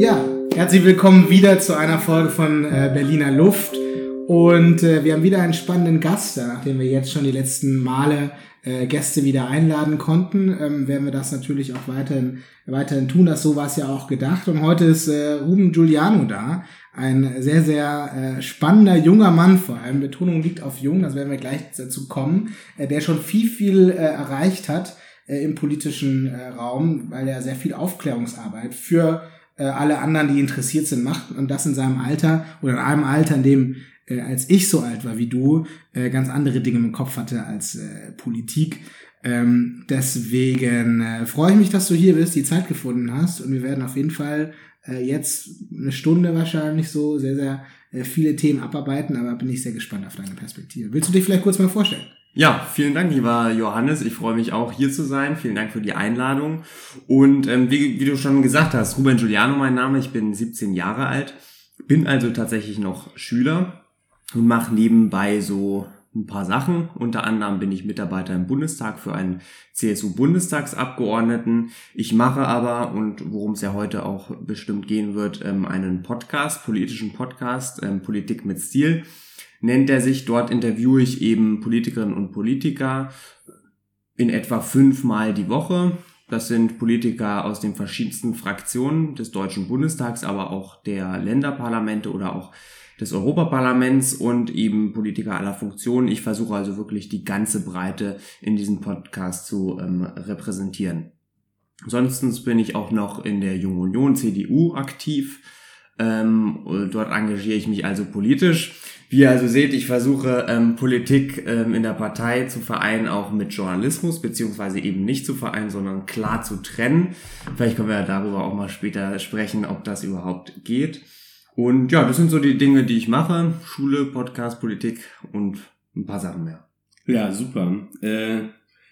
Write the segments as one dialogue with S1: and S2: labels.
S1: Ja, herzlich willkommen wieder zu einer Folge von äh, Berliner Luft. Und äh, wir haben wieder einen spannenden Gast, nachdem wir jetzt schon die letzten Male äh, Gäste wieder einladen konnten, ähm, werden wir das natürlich auch weiterhin, weiterhin tun. Das so war es ja auch gedacht. Und heute ist äh, Ruben Giuliano da, ein sehr, sehr äh, spannender junger Mann vor allem. Betonung liegt auf jung, das werden wir gleich dazu kommen, äh, der schon viel, viel äh, erreicht hat äh, im politischen äh, Raum, weil er sehr viel Aufklärungsarbeit für äh, alle anderen, die interessiert sind, macht und das in seinem Alter oder in einem Alter, in dem äh, als ich so alt war wie du, äh, ganz andere Dinge im Kopf hatte als äh, Politik. Ähm, deswegen äh, freue ich mich, dass du hier bist, die Zeit gefunden hast und wir werden auf jeden Fall äh, jetzt eine Stunde wahrscheinlich so sehr, sehr äh, viele Themen abarbeiten, aber bin ich sehr gespannt auf deine Perspektive. Willst du dich vielleicht kurz mal vorstellen?
S2: Ja, vielen Dank, lieber Johannes. Ich freue mich auch, hier zu sein. Vielen Dank für die Einladung. Und ähm, wie, wie du schon gesagt hast, Ruben Giuliano mein Name. Ich bin 17 Jahre alt, bin also tatsächlich noch Schüler und mache nebenbei so ein paar Sachen. Unter anderem bin ich Mitarbeiter im Bundestag für einen CSU-Bundestagsabgeordneten. Ich mache aber, und worum es ja heute auch bestimmt gehen wird, ähm, einen Podcast, politischen Podcast, ähm, Politik mit Stil nennt er sich. Dort interviewe ich eben Politikerinnen und Politiker in etwa fünfmal die Woche. Das sind Politiker aus den verschiedensten Fraktionen des Deutschen Bundestags, aber auch der Länderparlamente oder auch des Europaparlaments und eben Politiker aller Funktionen. Ich versuche also wirklich die ganze Breite in diesem Podcast zu ähm, repräsentieren. Sonst bin ich auch noch in der Jungen Union CDU aktiv. Ähm, dort engagiere ich mich also politisch. Wie ihr also seht, ich versuche ähm, Politik ähm, in der Partei zu vereinen, auch mit Journalismus, beziehungsweise eben nicht zu vereinen, sondern klar zu trennen. Vielleicht können wir ja darüber auch mal später sprechen, ob das überhaupt geht. Und ja, das sind so die Dinge, die ich mache. Schule, Podcast, Politik und ein paar Sachen mehr.
S3: Ja, super. Äh,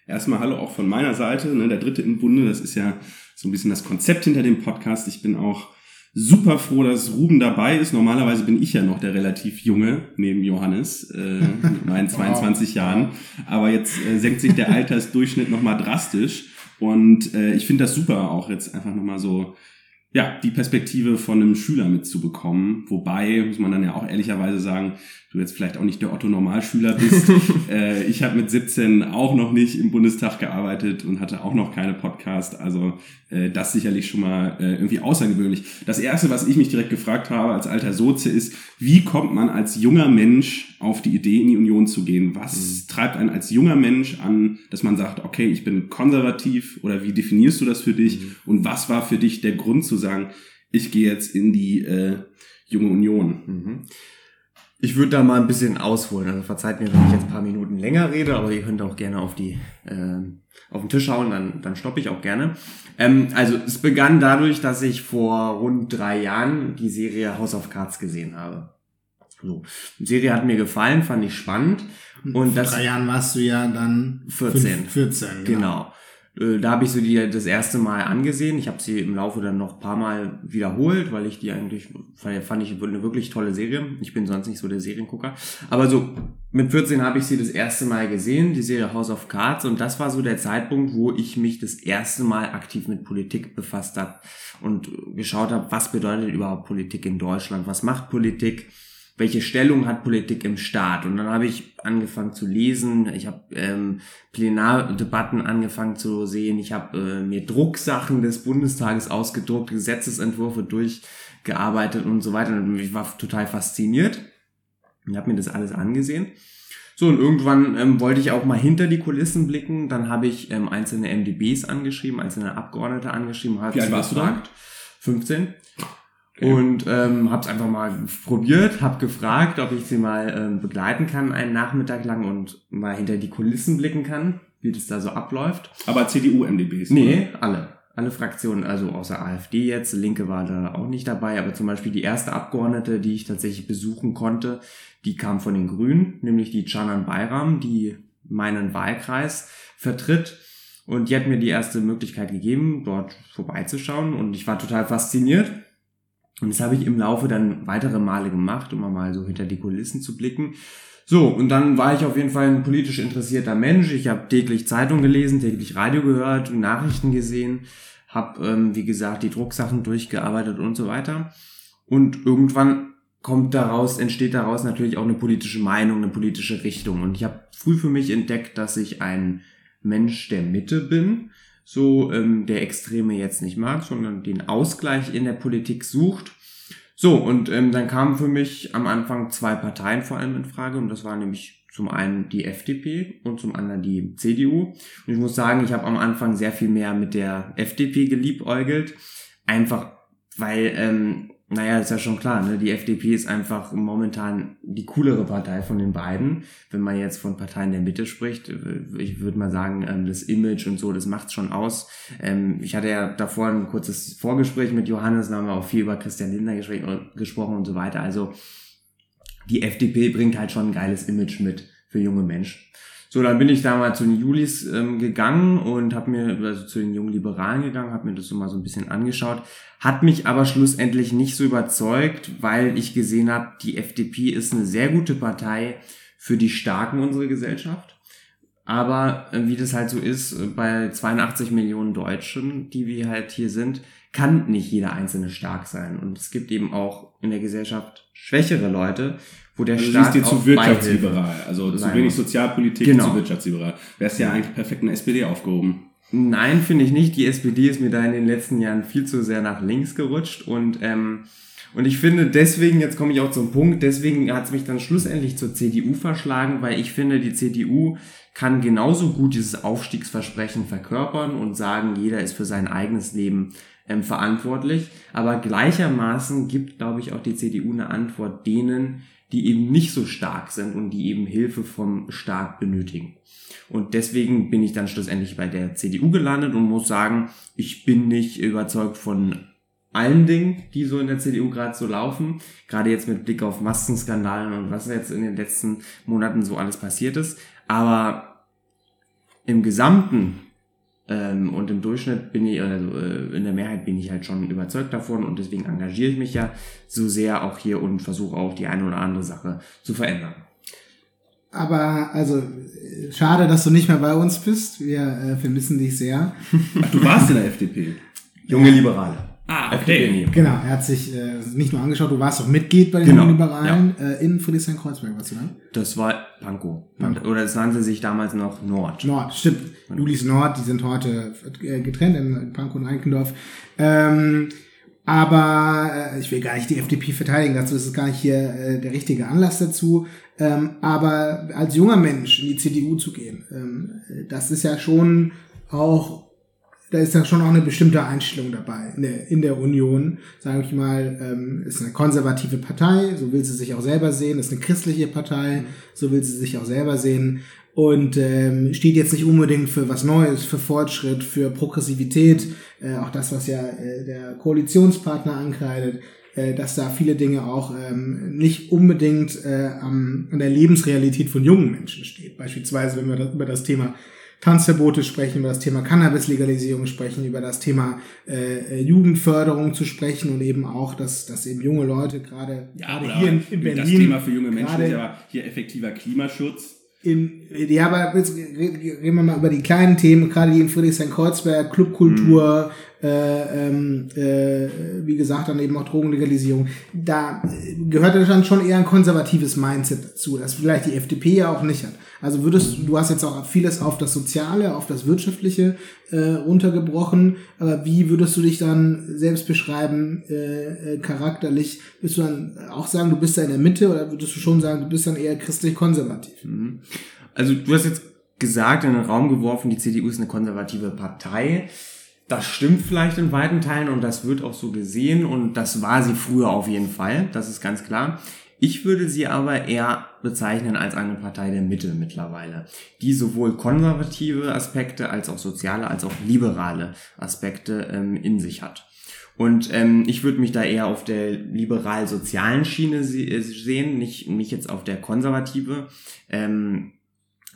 S3: erstmal hallo auch von meiner Seite. Ne, der dritte im Bunde, das ist ja so ein bisschen das Konzept hinter dem Podcast. Ich bin auch super froh, dass Ruben dabei ist. Normalerweise bin ich ja noch der relativ junge neben Johannes äh, mit meinen 22 wow. Jahren. Aber jetzt äh, senkt sich der Altersdurchschnitt nochmal drastisch. Und äh, ich finde das super, auch jetzt einfach nochmal so ja, die Perspektive von einem Schüler mitzubekommen. Wobei, muss man dann ja auch ehrlicherweise sagen, du jetzt vielleicht auch nicht der Otto-Normalschüler bist. äh, ich habe mit 17 auch noch nicht im Bundestag gearbeitet und hatte auch noch keine Podcast. Also äh, das sicherlich schon mal äh, irgendwie außergewöhnlich. Das Erste, was ich mich direkt gefragt habe als alter Sozi, ist, wie kommt man als junger Mensch auf die Idee, in die Union zu gehen? Was mhm. treibt einen als junger Mensch an, dass man sagt, okay, ich bin konservativ oder wie definierst du das für dich? Mhm. Und was war für dich der Grund zu sagen, ich gehe jetzt in die äh, junge Union?
S2: Mhm. Ich würde da mal ein bisschen ausholen. Also verzeiht mir, wenn ich jetzt ein paar Minuten länger rede, aber ihr könnt auch gerne auf die äh, auf den Tisch hauen, dann, dann stoppe ich auch gerne. Ähm, also es begann dadurch, dass ich vor rund drei Jahren die Serie House of Cards gesehen habe. So. Die Serie hat mir gefallen, fand ich spannend.
S1: Und vor das, drei Jahren warst du ja dann
S2: 14.
S1: 14,
S2: genau. genau. Äh, da habe ich so die das erste Mal angesehen. Ich habe sie im Laufe dann noch ein paar Mal wiederholt, weil ich die eigentlich fand, ich eine wirklich tolle Serie. Ich bin sonst nicht so der Seriengucker, aber so mit 14 habe ich sie das erste Mal gesehen, die Serie House of Cards und das war so der Zeitpunkt, wo ich mich das erste Mal aktiv mit Politik befasst habe und geschaut habe, was bedeutet überhaupt Politik in Deutschland? Was macht Politik? Welche Stellung hat Politik im Staat? Und dann habe ich angefangen zu lesen, ich habe ähm, Plenardebatten angefangen zu sehen, ich habe äh, mir Drucksachen des Bundestages ausgedruckt, Gesetzesentwürfe durchgearbeitet und so weiter. Und ich war total fasziniert und habe mir das alles angesehen. So, und irgendwann ähm, wollte ich auch mal hinter die Kulissen blicken. Dann habe ich ähm, einzelne MDBs angeschrieben, einzelne Abgeordnete angeschrieben.
S3: Wie alt warst du da?
S2: 15. Und ähm, habe es einfach mal probiert, habe gefragt, ob ich sie mal ähm, begleiten kann einen Nachmittag lang und mal hinter die Kulissen blicken kann, wie das da so abläuft.
S3: Aber CDU-MDBs?
S2: Nee, oder? alle. Alle Fraktionen, also außer AfD jetzt, Linke war da auch nicht dabei, aber zum Beispiel die erste Abgeordnete, die ich tatsächlich besuchen konnte, die kam von den Grünen, nämlich die Canan Bayram, die meinen Wahlkreis vertritt. Und die hat mir die erste Möglichkeit gegeben, dort vorbeizuschauen und ich war total fasziniert und das habe ich im Laufe dann weitere Male gemacht, um mal so hinter die Kulissen zu blicken. So, und dann war ich auf jeden Fall ein politisch interessierter Mensch. Ich habe täglich Zeitung gelesen, täglich Radio gehört, Nachrichten gesehen, habe, ähm, wie gesagt, die Drucksachen durchgearbeitet und so weiter. Und irgendwann kommt daraus, entsteht daraus natürlich auch eine politische Meinung, eine politische Richtung. Und ich habe früh für mich entdeckt, dass ich ein Mensch der Mitte bin, so ähm, der Extreme jetzt nicht mag, sondern den Ausgleich in der Politik sucht. So, und ähm, dann kamen für mich am Anfang zwei Parteien vor allem in Frage, und das war nämlich zum einen die FDP und zum anderen die CDU. Und ich muss sagen, ich habe am Anfang sehr viel mehr mit der FDP geliebäugelt, einfach weil ähm, naja, ist ja schon klar, ne? Die FDP ist einfach momentan die coolere Partei von den beiden. Wenn man jetzt von Parteien der Mitte spricht, ich würde mal sagen, ähm, das Image und so, das macht's schon aus. Ähm, ich hatte ja davor ein kurzes Vorgespräch mit Johannes, da haben wir auch viel über Christian Lindner gesprochen und so weiter. Also die FDP bringt halt schon ein geiles Image mit für junge Menschen. So, dann bin ich da mal zu den Julis ähm, gegangen und habe mir, also zu den jungen Liberalen gegangen, habe mir das so mal so ein bisschen angeschaut, hat mich aber schlussendlich nicht so überzeugt, weil ich gesehen habe, die FDP ist eine sehr gute Partei für die Starken unserer Gesellschaft. Aber äh, wie das halt so ist, äh, bei 82 Millionen Deutschen, die wir halt hier sind, kann nicht jeder Einzelne stark sein. Und es gibt eben auch in der Gesellschaft schwächere Leute, wo der
S3: also
S2: Staat
S3: du siehst dir zu wirtschaftsliberal, also zu wenig Sozialpolitik
S2: genau.
S3: zu wirtschaftsliberal. Wärst ja eigentlich perfekt in der SPD aufgehoben.
S2: Nein, finde ich nicht. Die SPD ist mir da in den letzten Jahren viel zu sehr nach links gerutscht und ähm, und ich finde deswegen, jetzt komme ich auch zum Punkt, deswegen hat es mich dann schlussendlich zur CDU verschlagen, weil ich finde, die CDU kann genauso gut dieses Aufstiegsversprechen verkörpern und sagen, jeder ist für sein eigenes Leben ähm, verantwortlich. Aber gleichermaßen gibt, glaube ich, auch die CDU eine Antwort denen, die eben nicht so stark sind und die eben Hilfe vom Staat benötigen. Und deswegen bin ich dann schlussendlich bei der CDU gelandet und muss sagen, ich bin nicht überzeugt von allen Dingen, die so in der CDU gerade so laufen. Gerade jetzt mit Blick auf Maskenskandalen und was jetzt in den letzten Monaten so alles passiert ist. Aber im Gesamten ähm, und im Durchschnitt bin ich, also äh, in der Mehrheit bin ich halt schon überzeugt davon und deswegen engagiere ich mich ja so sehr auch hier und versuche auch die eine oder andere Sache zu verändern.
S1: Aber also schade, dass du nicht mehr bei uns bist. Wir äh, vermissen dich sehr.
S3: Ach, du warst in der FDP.
S2: Junge Liberale.
S3: Ah, okay.
S1: Genau, er hat sich äh, nicht nur angeschaut, du warst auch Mitglied bei den
S2: Genau,
S1: Liberalen äh, in Friedrichshain-Kreuzberg, warst du ne?
S2: Das war Pankow. Oder das nannte sich damals noch Nord.
S1: Nord, stimmt. Julis Nord, die sind heute äh, getrennt in Pankow und Reikendorf. Ähm, aber äh, ich will gar nicht die FDP verteidigen, dazu ist es gar nicht hier äh, der richtige Anlass dazu. Ähm, aber als junger Mensch in die CDU zu gehen, ähm, das ist ja schon auch da ist ja schon auch eine bestimmte Einstellung dabei in der, in der Union. Sage ich mal, ähm, ist eine konservative Partei, so will sie sich auch selber sehen, ist eine christliche Partei, so will sie sich auch selber sehen und ähm, steht jetzt nicht unbedingt für was Neues, für Fortschritt, für Progressivität, äh, auch das, was ja äh, der Koalitionspartner ankreidet, äh, dass da viele Dinge auch ähm, nicht unbedingt äh, am, an der Lebensrealität von jungen Menschen steht. Beispielsweise, wenn wir da, über das Thema Tanzverbote sprechen, über das Thema Cannabis-Legalisierung sprechen, über das Thema äh, Jugendförderung zu sprechen und eben auch, dass, dass eben junge Leute gerade
S3: Ja,
S1: gerade hier in, in Berlin
S3: das Thema für junge Menschen ist ja hier effektiver Klimaschutz.
S1: in, ja, aber jetzt reden wir mal über die kleinen Themen, gerade die in Friedrichshain-Kreuzberg, Clubkultur, äh, ähm, äh, wie gesagt, dann eben auch Drogenlegalisierung. Da gehört ja dann schon eher ein konservatives Mindset dazu, das vielleicht die FDP ja auch nicht hat. Also würdest du hast jetzt auch vieles auf das Soziale, auf das Wirtschaftliche äh, runtergebrochen, aber wie würdest du dich dann selbst beschreiben, äh, äh, charakterlich? Würdest du dann auch sagen, du bist da in der Mitte oder würdest du schon sagen, du bist dann eher christlich-konservativ?
S2: Also du hast jetzt gesagt, in den Raum geworfen, die CDU ist eine konservative Partei. Das stimmt vielleicht in weiten Teilen und das wird auch so gesehen und das war sie früher auf jeden Fall, das ist ganz klar. Ich würde sie aber eher bezeichnen als eine Partei der Mitte mittlerweile, die sowohl konservative Aspekte als auch soziale als auch liberale Aspekte ähm, in sich hat. Und ähm, ich würde mich da eher auf der liberal-sozialen Schiene äh, sehen, nicht, nicht jetzt auf der konservative. Ähm,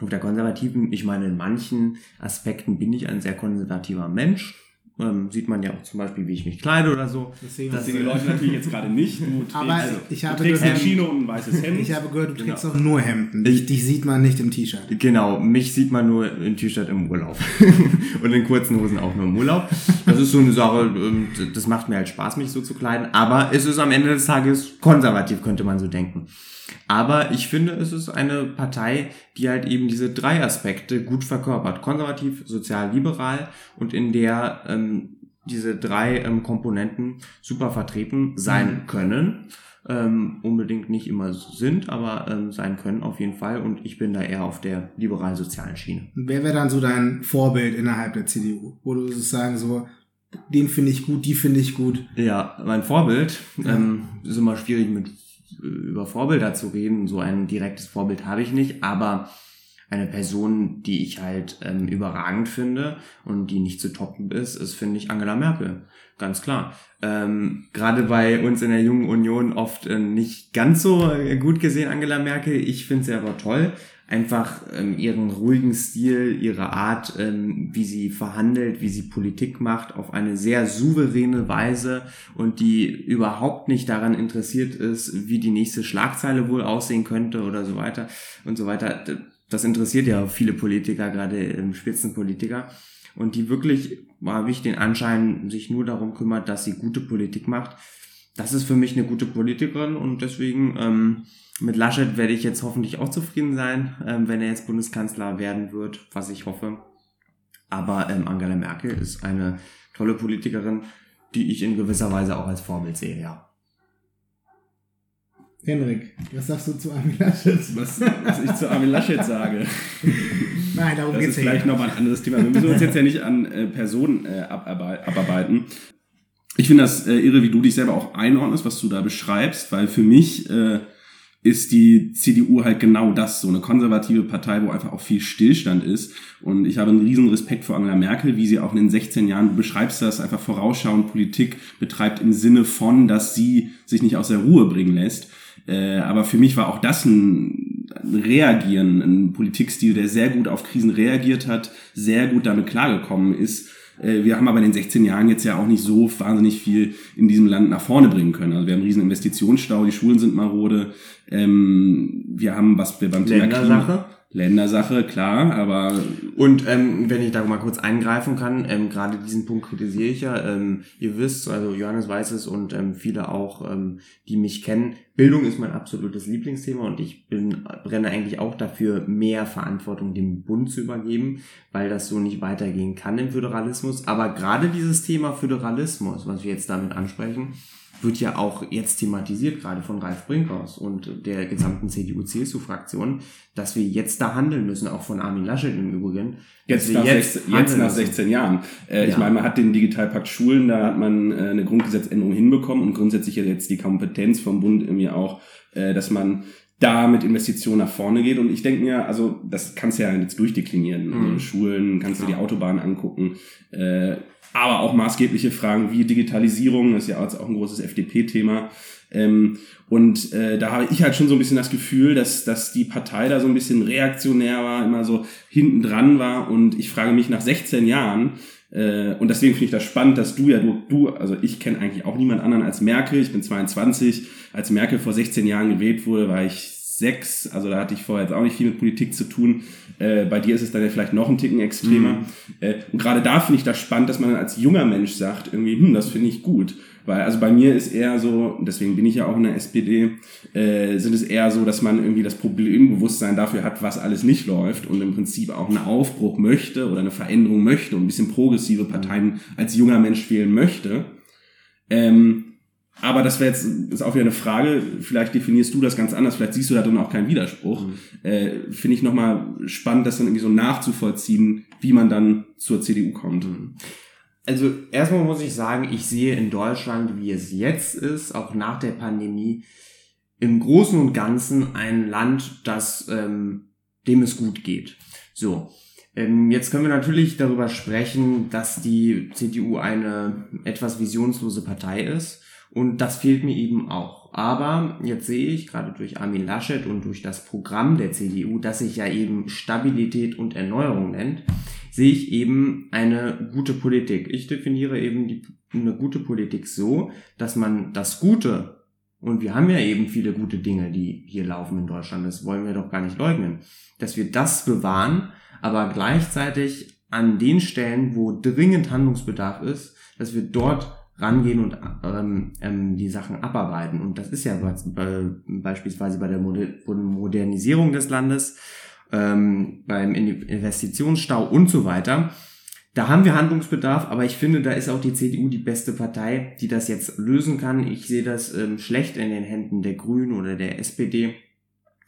S2: auf der konservativen, ich meine, in manchen Aspekten bin ich ein sehr konservativer Mensch. Ähm, sieht man ja auch zum Beispiel, wie ich mich kleide oder so.
S1: Deswegen
S3: Das sehen die Leute natürlich jetzt gerade nicht. Du trägst,
S1: Aber ich habe
S3: du trägst
S1: gehört-
S3: ein Chino und ein weißes Hemd.
S1: Ich habe gehört, du trägst
S2: Genau.
S1: auch nur Hemden. Dich, dich sieht man nicht im T-Shirt.
S2: Genau, mich sieht man nur in T-Shirt im Urlaub. und in kurzen Hosen auch nur im Urlaub. Das ist so eine Sache, ähm, das macht mir halt Spaß, mich so zu kleiden. Aber es ist am Ende des Tages konservativ, könnte man so denken. Aber ich finde, es ist eine Partei, die halt eben diese drei Aspekte gut verkörpert. Konservativ, sozial, liberal und in der ähm, diese drei ähm, Komponenten super vertreten sein können. Ähm, unbedingt nicht immer sind, aber ähm, sein können auf jeden Fall. Und ich bin da eher auf der liberal-sozialen Schiene.
S1: Wer wäre dann so dein Vorbild innerhalb der CDU? Wo du sozusagen so, den finde ich gut, die finde ich gut.
S2: Ja, mein Vorbild, ähm, ist immer schwierig mit über Vorbilder zu reden. So ein direktes Vorbild habe ich nicht, aber eine Person, die ich halt ähm, überragend finde und die nicht zu toppen ist, ist, finde ich, Angela Merkel. Ganz klar. Ähm, Gerade bei uns in der Jungen Union oft äh, nicht ganz so äh, gut gesehen, Angela Merkel. Ich finde sie aber toll. Einfach ähm, ihren ruhigen Stil, ihre Art, ähm, wie sie verhandelt, wie sie Politik macht, auf eine sehr souveräne Weise und die überhaupt nicht daran interessiert ist, wie die nächste Schlagzeile wohl aussehen könnte oder so weiter und so weiter. Das interessiert ja viele Politiker, gerade ähm, Spitzenpolitiker. Und die wirklich, habe ich den Anschein, sich nur darum kümmert, dass sie gute Politik macht. Das ist für mich eine gute Politikerin und deswegen ähm, mit Laschet werde ich jetzt hoffentlich auch zufrieden sein, ähm, wenn er jetzt Bundeskanzler werden wird, was ich hoffe. Aber ähm, Angela Merkel ist eine tolle Politikerin, die ich in gewisser Weise auch als Vorbild sehe, ja.
S1: Henrik, was sagst du zu Armin Laschet?
S3: was, was ich zu Armin Laschet sage.
S1: Nein, darum
S3: Das
S1: geht's
S3: ist
S1: ja
S3: vielleicht nochmal ein anderes Thema. Wir müssen uns jetzt ja nicht an äh, Personen äh, abarbeiten. abarbeiten. Ich finde das äh, irre, wie du dich selber auch einordnest, was du da beschreibst, weil für mich äh, ist die CDU halt genau das, so eine konservative Partei, wo einfach auch viel Stillstand ist. Und ich habe einen riesen Respekt vor Angela Merkel, wie sie auch in den 16 Jahren, du beschreibst das, einfach vorausschauend Politik betreibt im Sinne von, dass sie sich nicht aus der Ruhe bringen lässt. Äh, aber für mich war auch das ein, ein Reagieren, ein Politikstil, der sehr gut auf Krisen reagiert hat, sehr gut damit klargekommen ist. Äh, wir haben aber in den 16 Jahren jetzt ja auch nicht so wahnsinnig viel in diesem Land nach vorne bringen können. Also wir haben einen riesen Investitionsstau, die Schulen sind marode. Ähm, wir haben, was wir beim Thema
S2: Ländersache.
S3: Ländersache, klar, aber
S2: Und ähm, wenn ich da mal kurz eingreifen kann, ähm, gerade diesen Punkt kritisiere ich ja. Ähm, ihr wisst, also Johannes weiß es und ähm, viele auch, ähm, die mich kennen, Bildung ist mein absolutes Lieblingsthema und ich bin, brenne eigentlich auch dafür, mehr Verantwortung dem Bund zu übergeben, weil das so nicht weitergehen kann im Föderalismus. Aber gerade dieses Thema Föderalismus, was wir jetzt damit ansprechen, wird ja auch jetzt thematisiert, gerade von Ralf Brinkhaus und der gesamten CDU-CSU-Fraktion, dass wir jetzt da handeln müssen, auch von Armin Laschet im Übrigen.
S3: Jetzt, nach, 16, jetzt nach
S2: müssen.
S3: 16 Jahren. Äh, Ich
S2: Ja.
S3: meine, man hat den Digitalpakt Schulen, da hat man äh, eine Grundgesetzänderung hinbekommen und grundsätzlich ja jetzt die Kompetenz vom Bund irgendwie auch, äh, dass man da mit Investitionen nach vorne geht. Und ich denke mir, also das kannst du ja jetzt durchdeklinieren.
S2: Mhm.
S3: Also Schulen, kannst du
S2: Ja.
S3: die Autobahnen angucken. Äh, aber auch maßgebliche Fragen wie Digitalisierung, das ist ja auch ein großes FDP-Thema. Ähm, und äh, da habe ich halt schon so ein bisschen das Gefühl, dass, dass die Partei da so ein bisschen reaktionär war, immer so hinten dran war. Und ich frage mich nach 16 Jahren, äh, und deswegen finde ich das spannend, dass du ja, du, du also ich kenne eigentlich auch niemand anderen als Merkel. Ich bin 22. Als Merkel vor 16 Jahren gewählt wurde, war ich sechs. Also da hatte ich vorher jetzt auch nicht viel mit Politik zu tun. Äh, bei dir ist es dann ja vielleicht noch ein Ticken extremer.
S2: Mhm.
S3: Äh, und gerade da finde ich das spannend, dass man dann als junger Mensch sagt, irgendwie, hm, das finde ich gut. Weil, also bei mir ist eher so, deswegen bin ich ja auch in der SPD, äh, sind es eher so, dass man irgendwie das Problembewusstsein dafür hat, was alles nicht läuft und im Prinzip auch einen Aufbruch möchte oder eine Veränderung möchte und ein bisschen progressive Parteien als junger Mensch wählen möchte. Ähm, aber das wäre jetzt ist auch wieder eine Frage, vielleicht definierst du das ganz anders, vielleicht siehst du da drin auch keinen Widerspruch. Äh, Finde ich nochmal spannend, das dann irgendwie so nachzuvollziehen, wie man dann zur CDU kommt.
S2: Also erstmal muss ich sagen, ich sehe in Deutschland, wie es jetzt ist, auch nach der Pandemie, im Großen und Ganzen ein Land, das ähm, dem es gut geht. So, ähm, jetzt können wir natürlich darüber sprechen, dass die CDU eine etwas visionslose Partei ist. Und das fehlt mir eben auch. Aber jetzt sehe ich gerade durch Armin Laschet und durch das Programm der CDU, das sich ja eben Stabilität und Erneuerung nennt, sehe ich eben eine gute Politik. Ich definiere eben die, eine gute Politik so, dass man das Gute, und wir haben ja eben viele gute Dinge, die hier laufen in Deutschland, das wollen wir doch gar nicht leugnen, dass wir das bewahren, aber gleichzeitig an den Stellen, wo dringend Handlungsbedarf ist, dass wir dort rangehen und ähm, ähm, die Sachen abarbeiten. Und das ist ja bei, beispielsweise bei der Modernisierung des Landes, ähm, beim Investitionsstau und so weiter. Da haben wir Handlungsbedarf, aber ich finde, da ist auch die CDU die beste Partei, die das jetzt lösen kann. Ich sehe das ähm, schlecht in den Händen der Grünen oder der SPD,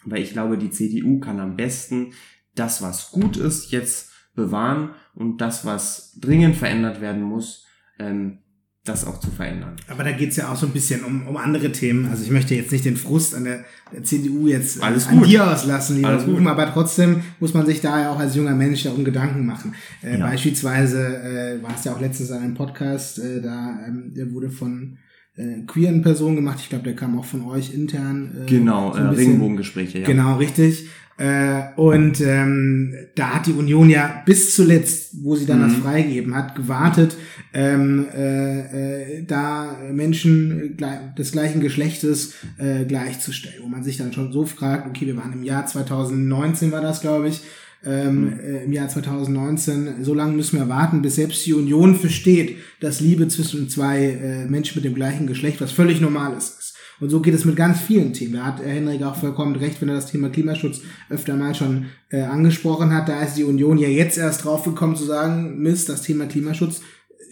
S2: weil ich glaube, die CDU kann am besten das, was gut ist, jetzt bewahren und das, was dringend verändert werden muss, ähm, das auch zu verändern.
S1: Aber da geht's ja auch so ein bisschen um, um andere Themen. Also ich möchte jetzt nicht den Frust an der, der CDU jetzt äh, Alles an gut. dir auslassen, lieber Alles Rufen, aber trotzdem muss man sich da ja auch als junger Mensch darum Gedanken machen. Äh, ja. Beispielsweise äh, war es ja auch letztens an einem Podcast, äh, da ähm, der wurde von äh, queeren Personen gemacht. Ich glaube, der kam auch von euch intern.
S2: Äh, genau, so äh, Regenbogengespräche,
S1: ja. Genau, richtig. Äh, und ähm, da hat die Union ja bis zuletzt, wo sie dann mhm. das freigeben hat, gewartet, ähm, äh, äh, da Menschen des gleichen Geschlechtes äh, gleichzustellen, wo man sich dann schon so fragt, okay, wir waren im Jahr 2019 war das, glaube ich, ähm, mhm. äh, im Jahr 2019, so lange müssen wir warten, bis selbst die Union versteht, dass Liebe zwischen zwei äh, Menschen mit dem gleichen Geschlecht was völlig Normales ist. Und so geht es mit ganz vielen Themen. Da hat Henrik auch vollkommen recht, wenn er das Thema Klimaschutz öfter mal schon äh, angesprochen hat. Da ist die Union ja jetzt erst drauf gekommen zu sagen, Mist, das Thema Klimaschutz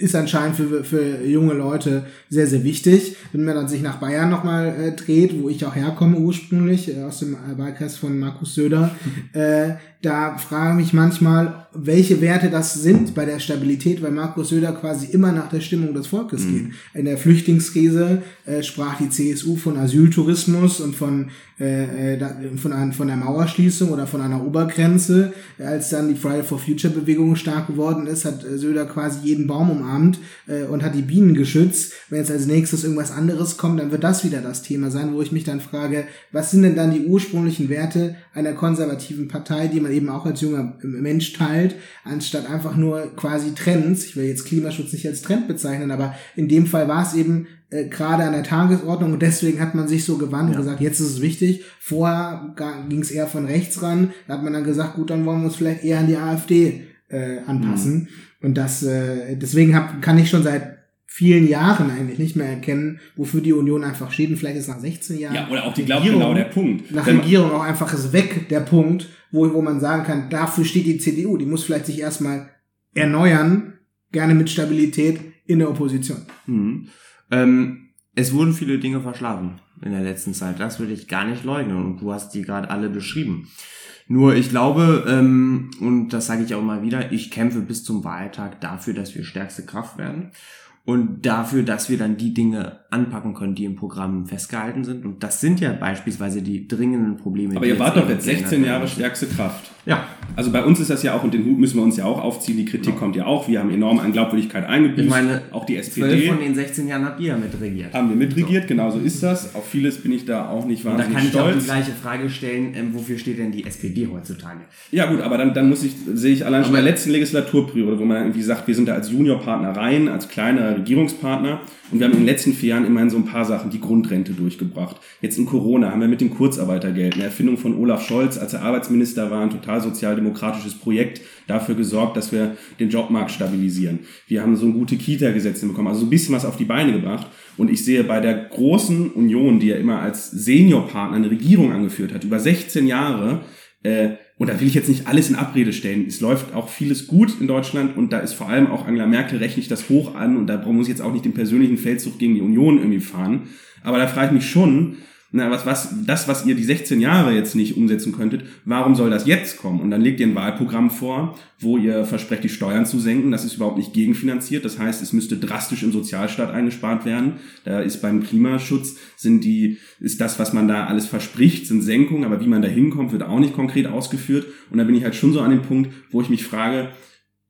S1: ist anscheinend für, für junge Leute sehr, sehr wichtig. Wenn man dann sich nach Bayern nochmal äh, dreht, wo ich auch herkomme ursprünglich, äh, aus dem Wahlkreis von Markus Söder, äh, da frage ich mich manchmal, welche Werte das sind bei der Stabilität, weil Markus Söder quasi immer nach der Stimmung des Volkes mhm. geht. In der Flüchtlingskrise äh, sprach die CSU von Asyltourismus und von, äh, äh von, ein, von der Mauerschließung oder von einer Obergrenze. Als dann die Friday for Future Bewegung stark geworden ist, hat äh, Söder quasi jeden Baum umarmt äh, und hat die Bienen geschützt. Wenn jetzt als nächstes irgendwas anderes kommt, dann wird das wieder das Thema sein, wo ich mich dann frage, was sind denn dann die ursprünglichen Werte einer konservativen Partei, die man eben auch als junger Mensch teilt, anstatt einfach nur quasi Trends. Ich will jetzt Klimaschutz nicht als Trend bezeichnen, aber in dem Fall war es eben äh, gerade an der Tagesordnung und deswegen hat man sich so gewandt ja. und gesagt, jetzt ist es wichtig. Vorher ging es eher von rechts ran. Da hat man dann gesagt, gut, dann wollen wir uns vielleicht eher an die AfD äh, anpassen. Mhm. Und das, äh, deswegen hab, kann ich schon seit vielen Jahren eigentlich nicht mehr erkennen, wofür die Union einfach steht. Und vielleicht ist nach 16 Jahren.
S3: Ja, oder auch die glaubt genau der Punkt.
S1: Nach Regierung auch einfach ist weg der Punkt, wo, wo man sagen kann, dafür steht die CDU. Die muss vielleicht sich erstmal erneuern, gerne mit Stabilität in der Opposition.
S2: Mhm. Ähm, es wurden viele Dinge verschlafen in der letzten Zeit. Das würde ich gar nicht leugnen. Und du hast die gerade alle beschrieben. Nur ich glaube, ähm, und das sage ich auch mal wieder, ich kämpfe bis zum Wahltag dafür, dass wir stärkste Kraft werden und dafür, dass wir dann die Dinge anpacken können, die im Programm festgehalten sind. Und das sind ja beispielsweise die dringenden Probleme.
S3: Aber ihr wart doch jetzt 16 Jahre stärkste Kraft. Ja. Also bei uns ist das ja auch, und den Hut müssen wir uns ja auch aufziehen, die Kritik ja. kommt ja auch, wir haben enorm an Glaubwürdigkeit eingebüßt.
S2: Ich meine, auch die SPD. 12 von den 16 Jahren habt ihr mitregiert.
S3: Haben wir mitregiert, so. genau so ist das. Auf vieles bin ich da auch nicht wahnsinnig stolz. Da kann ich
S2: stolz. auch die gleiche Frage stellen, ähm, wofür steht denn die SPD heutzutage?
S3: Ja gut, aber dann, dann muss ich, sehe ich allein schon bei der letzten Legislaturperiode, wo man irgendwie sagt, wir sind da als Juniorpartner rein, als kleiner Regierungspartner und wir haben in den letzten vier Jahren immerhin so ein paar Sachen, die Grundrente durchgebracht. Jetzt in Corona haben wir mit dem Kurzarbeitergeld, eine Erfindung von Olaf Scholz, als er Arbeitsminister war, ein total sozialdemokratisches Projekt dafür gesorgt, dass wir den Jobmarkt stabilisieren. Wir haben so ein gute Kita-Gesetze bekommen, also so ein bisschen was auf die Beine gebracht. Und ich sehe bei der großen Union, die ja immer als Seniorpartner eine Regierung angeführt hat, über 16 Jahre, äh, und da will ich jetzt nicht alles in Abrede stellen. Es läuft auch vieles gut in Deutschland und da ist vor allem auch Angela Merkel, rechne ich das hoch an und da muss ich jetzt auch nicht den persönlichen Feldzug gegen die Union irgendwie fahren. Aber da frage ich mich schon, na, was, was, das, was ihr die 16 Jahre jetzt nicht umsetzen könntet, warum soll das jetzt kommen? Und dann legt ihr ein Wahlprogramm vor, wo ihr versprecht, die Steuern zu senken. Das ist überhaupt nicht gegenfinanziert. Das heißt, es müsste drastisch im Sozialstaat eingespart werden. Da ist beim Klimaschutz sind die, ist das, was man da alles verspricht, sind Senkungen. Aber wie man da hinkommt, wird auch nicht konkret ausgeführt. Und da bin ich halt schon so an dem Punkt, wo ich mich frage,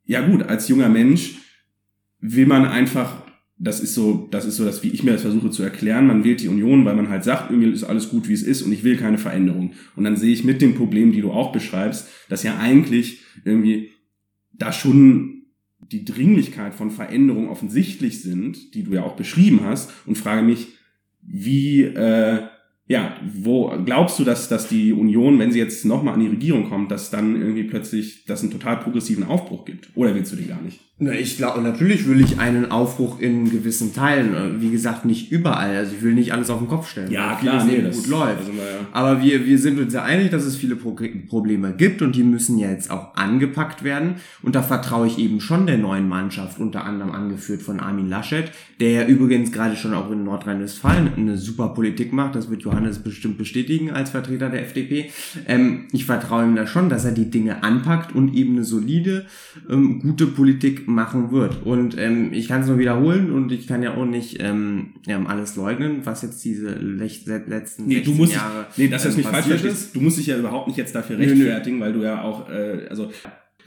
S3: ja gut, als junger Mensch will man einfach das ist so, das ist so, dass wie ich mir das versuche zu erklären. Man wählt die Union, weil man halt sagt, irgendwie ist alles gut, wie es ist und ich will keine Veränderung. Und dann sehe ich mit dem Problem, die du auch beschreibst, dass ja eigentlich irgendwie da schon die Dringlichkeit von Veränderungen offensichtlich sind, die du ja auch beschrieben hast, und frage mich, wie, äh, ja, wo glaubst du, dass, dass die Union, wenn sie jetzt nochmal an die Regierung kommt, dass dann irgendwie plötzlich das einen total progressiven Aufbruch gibt? Oder willst du den gar nicht?
S2: Na, ich glaube, natürlich will ich einen Aufbruch in gewissen Teilen. Wie gesagt, nicht überall. Also ich will nicht alles auf den Kopf stellen.
S3: Ja, klar, nee, das-
S2: gut läuft.
S3: wir ja-
S2: Aber wir, wir sind uns ja einig, dass es viele Pro Probleme gibt und die müssen ja jetzt auch angepackt werden. Und da vertraue ich eben schon der neuen Mannschaft, unter anderem angeführt von Armin Laschet, der ja übrigens gerade schon auch in Nordrhein-Westfalen eine super Politik macht. Das wird Johannes bestimmt bestätigen als Vertreter der FDP. Ähm, ich vertraue ihm da schon, dass er die Dinge anpackt und eben eine solide, ähm, gute Politik machen wird. Und ähm, ich kann es nur wiederholen und ich kann ja auch nicht ähm, alles leugnen, was jetzt diese lech- letzten
S3: Nee, du
S2: 16
S3: musst,
S2: Jahre
S3: nee, dass
S2: ähm,
S3: nicht falsch verstehst. Du musst dich ja überhaupt nicht jetzt dafür
S2: Nö, nö.
S3: rechtfertigen, weil du ja auch, äh, also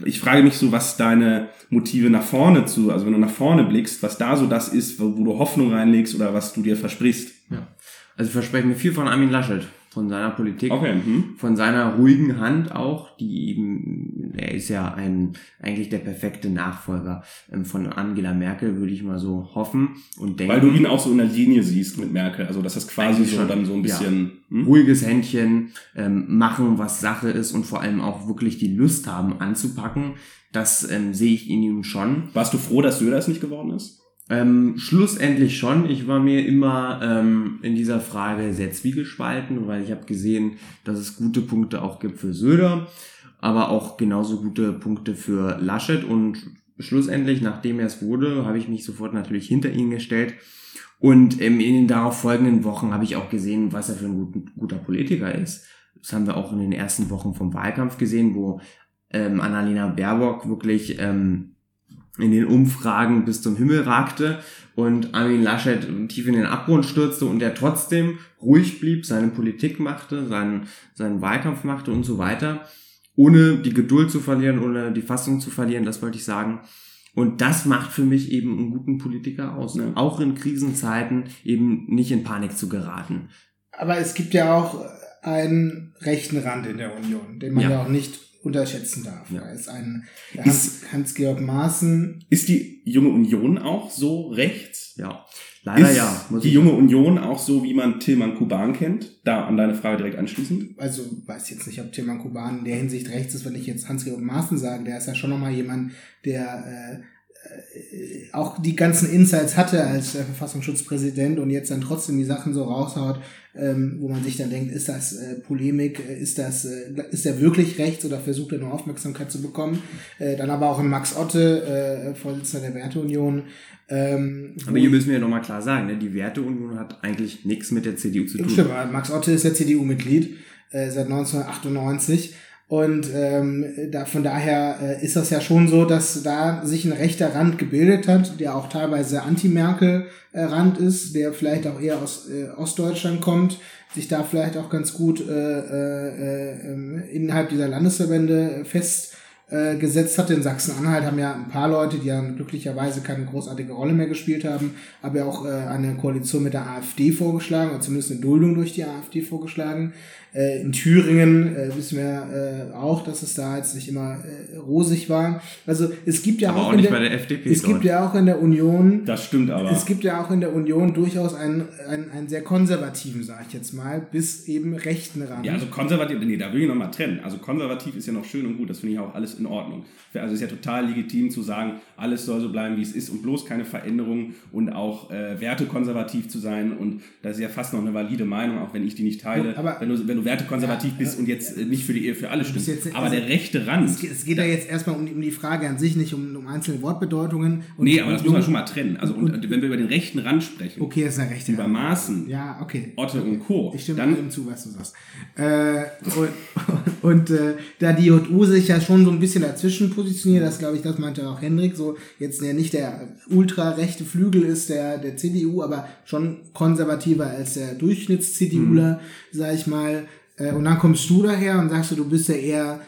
S3: ich frage mich so, was deine Motive nach vorne zu, also wenn du nach vorne blickst, was da so das ist, wo, wo du Hoffnung reinlegst oder was du dir versprichst.
S2: Ja. Also ich verspreche mir viel von Armin Laschet, von seiner Politik,
S3: Okay, mhm.
S2: von seiner ruhigen Hand auch, die eben, er ist ja ein, eigentlich der perfekte Nachfolger ähm, von Angela Merkel, würde ich mal so hoffen und denken.
S3: Weil du ihn auch so in der Linie siehst mit Merkel, also dass das quasi so
S2: schon,
S3: dann so ein
S2: ja.
S3: bisschen, hm?
S2: ruhiges Händchen, ähm, machen, was Sache ist und vor allem auch wirklich die Lust haben anzupacken, das ähm, sehe ich in ihm schon.
S3: Warst du froh, dass Söder es nicht geworden ist?
S2: Ähm, schlussendlich schon. Ich war mir immer ähm, in dieser Frage sehr zwiegespalten, weil ich habe gesehen, dass es gute Punkte auch gibt für Söder, aber auch genauso gute Punkte für Laschet. Und schlussendlich, nachdem er es wurde, habe ich mich sofort natürlich hinter ihn gestellt. Und ähm, in den darauf folgenden Wochen habe ich auch gesehen, was er für ein gut, guter Politiker ist. Das haben wir auch in den ersten Wochen vom Wahlkampf gesehen, wo ähm, Annalena Baerbock wirklich ähm, in den Umfragen bis zum Himmel ragte und Armin Laschet tief in den Abgrund stürzte und er trotzdem ruhig blieb, seine Politik machte, seinen, seinen Wahlkampf machte und so weiter, ohne die Geduld zu verlieren, ohne die Fassung zu verlieren, das wollte ich sagen. Und das macht für mich eben einen guten Politiker aus.
S3: Ja.
S2: Auch in Krisenzeiten eben nicht in Panik zu geraten.
S1: Aber es gibt ja auch einen rechten Rand in der Union, den man
S2: Ja.
S1: ja, auch nicht unterschätzen darf.
S2: Ja.
S1: Da ist ein
S3: Ist-
S1: Hans- Hans-Georg Maaßen.
S3: Ist die junge Union auch so rechts?
S2: Ja, leider
S3: ist
S2: ja. muss
S3: die
S2: ich-
S3: junge Union auch so, wie man Tilman Kuban kennt? Da an deine Frage direkt anschließend.
S1: Also weiß jetzt nicht, ob Tilman Kuban in der Hinsicht rechts ist, wenn ich jetzt Hans-Georg Maaßen sage. Der ist ja schon nochmal jemand, der äh, auch die ganzen Insights hatte als äh, Verfassungsschutzpräsident und jetzt dann trotzdem die Sachen so raushaut, ähm, wo man sich dann denkt, ist das äh, Polemik, äh, ist das, äh, ist er wirklich rechts oder versucht er nur Aufmerksamkeit zu bekommen? Äh, dann aber auch ein Max Otte, äh, Vorsitzender der Werteunion. Ähm,
S2: Aber hier müssen wir nochmal klar sagen, ne? die Werteunion hat eigentlich nichts mit der CDU zu tun.
S1: Stimmt, Max Otte ist ja CDU-Mitglied äh, seit 1998. Und ähm, da, von daher äh, ist das ja schon so, dass da sich ein rechter Rand gebildet hat, der auch teilweise Anti-Merkel-Rand ist, der vielleicht auch eher aus äh, Ostdeutschland kommt, sich da vielleicht auch ganz gut äh, äh, äh, innerhalb dieser Landesverbände fest äh, hatte. In Sachsen-Anhalt haben ja ein paar Leute, die ja glücklicherweise keine großartige Rolle mehr gespielt haben, aber ja auch äh, eine Koalition mit der AfD vorgeschlagen, oder zumindest eine Duldung durch die AfD vorgeschlagen. Äh, in Thüringen äh, wissen wir äh, auch, dass es da jetzt nicht immer äh, rosig war. Also es gibt ja
S2: Aber
S1: auch,
S2: auch
S1: in der,
S2: bei der FDP
S1: es
S2: dort.
S1: gibt ja auch in der Union
S3: Das stimmt aber.
S1: es gibt ja auch in der Union durchaus einen, einen, einen sehr konservativen, sage ich jetzt mal, bis eben rechten Rand.
S3: Ja, also konservativ, nee, da will ich nochmal trennen. Also konservativ ist ja noch schön und gut, das finde ich auch alles in Ordnung. Also es ist ja total legitim zu sagen, alles soll so bleiben, wie es ist und bloß keine Veränderungen und auch äh, wertekonservativ zu sein und das ist ja fast noch eine valide Meinung, auch wenn ich die nicht teile.
S1: Aber-
S3: wenn, du, wenn du wertekonservativ
S1: Ja,
S3: bist und jetzt äh, nicht für die Ehe für alle stimmst.
S1: jetzt-
S3: aber
S1: also-
S3: der rechte Rand,
S1: es, geht, es geht ja jetzt erstmal um, die- um die Frage an sich, nicht um, um einzelne Wortbedeutungen. Und,
S3: nee, aber das
S1: und
S3: muss man schon mal trennen. Also und, wenn wir über den rechten Rand sprechen,
S1: Okay, das ist der rechte
S3: über
S1: Rand.
S3: Maßen,
S1: Ja, okay.
S3: Otte und Co.,
S1: Ich stimme
S3: dann
S1: allem zu, was du sagst. Äh, und und äh, da die JU sich ja schon so ein bisschen dazwischen positioniert, das glaube ich, das meinte auch Hendrik, so jetzt der nicht der ultra-rechte Flügel ist der, der CDU, aber schon konservativer als der Durchschnitts-CDUler, sag ich mal. Äh, und dann kommst du daher und sagst du, du bist ja eher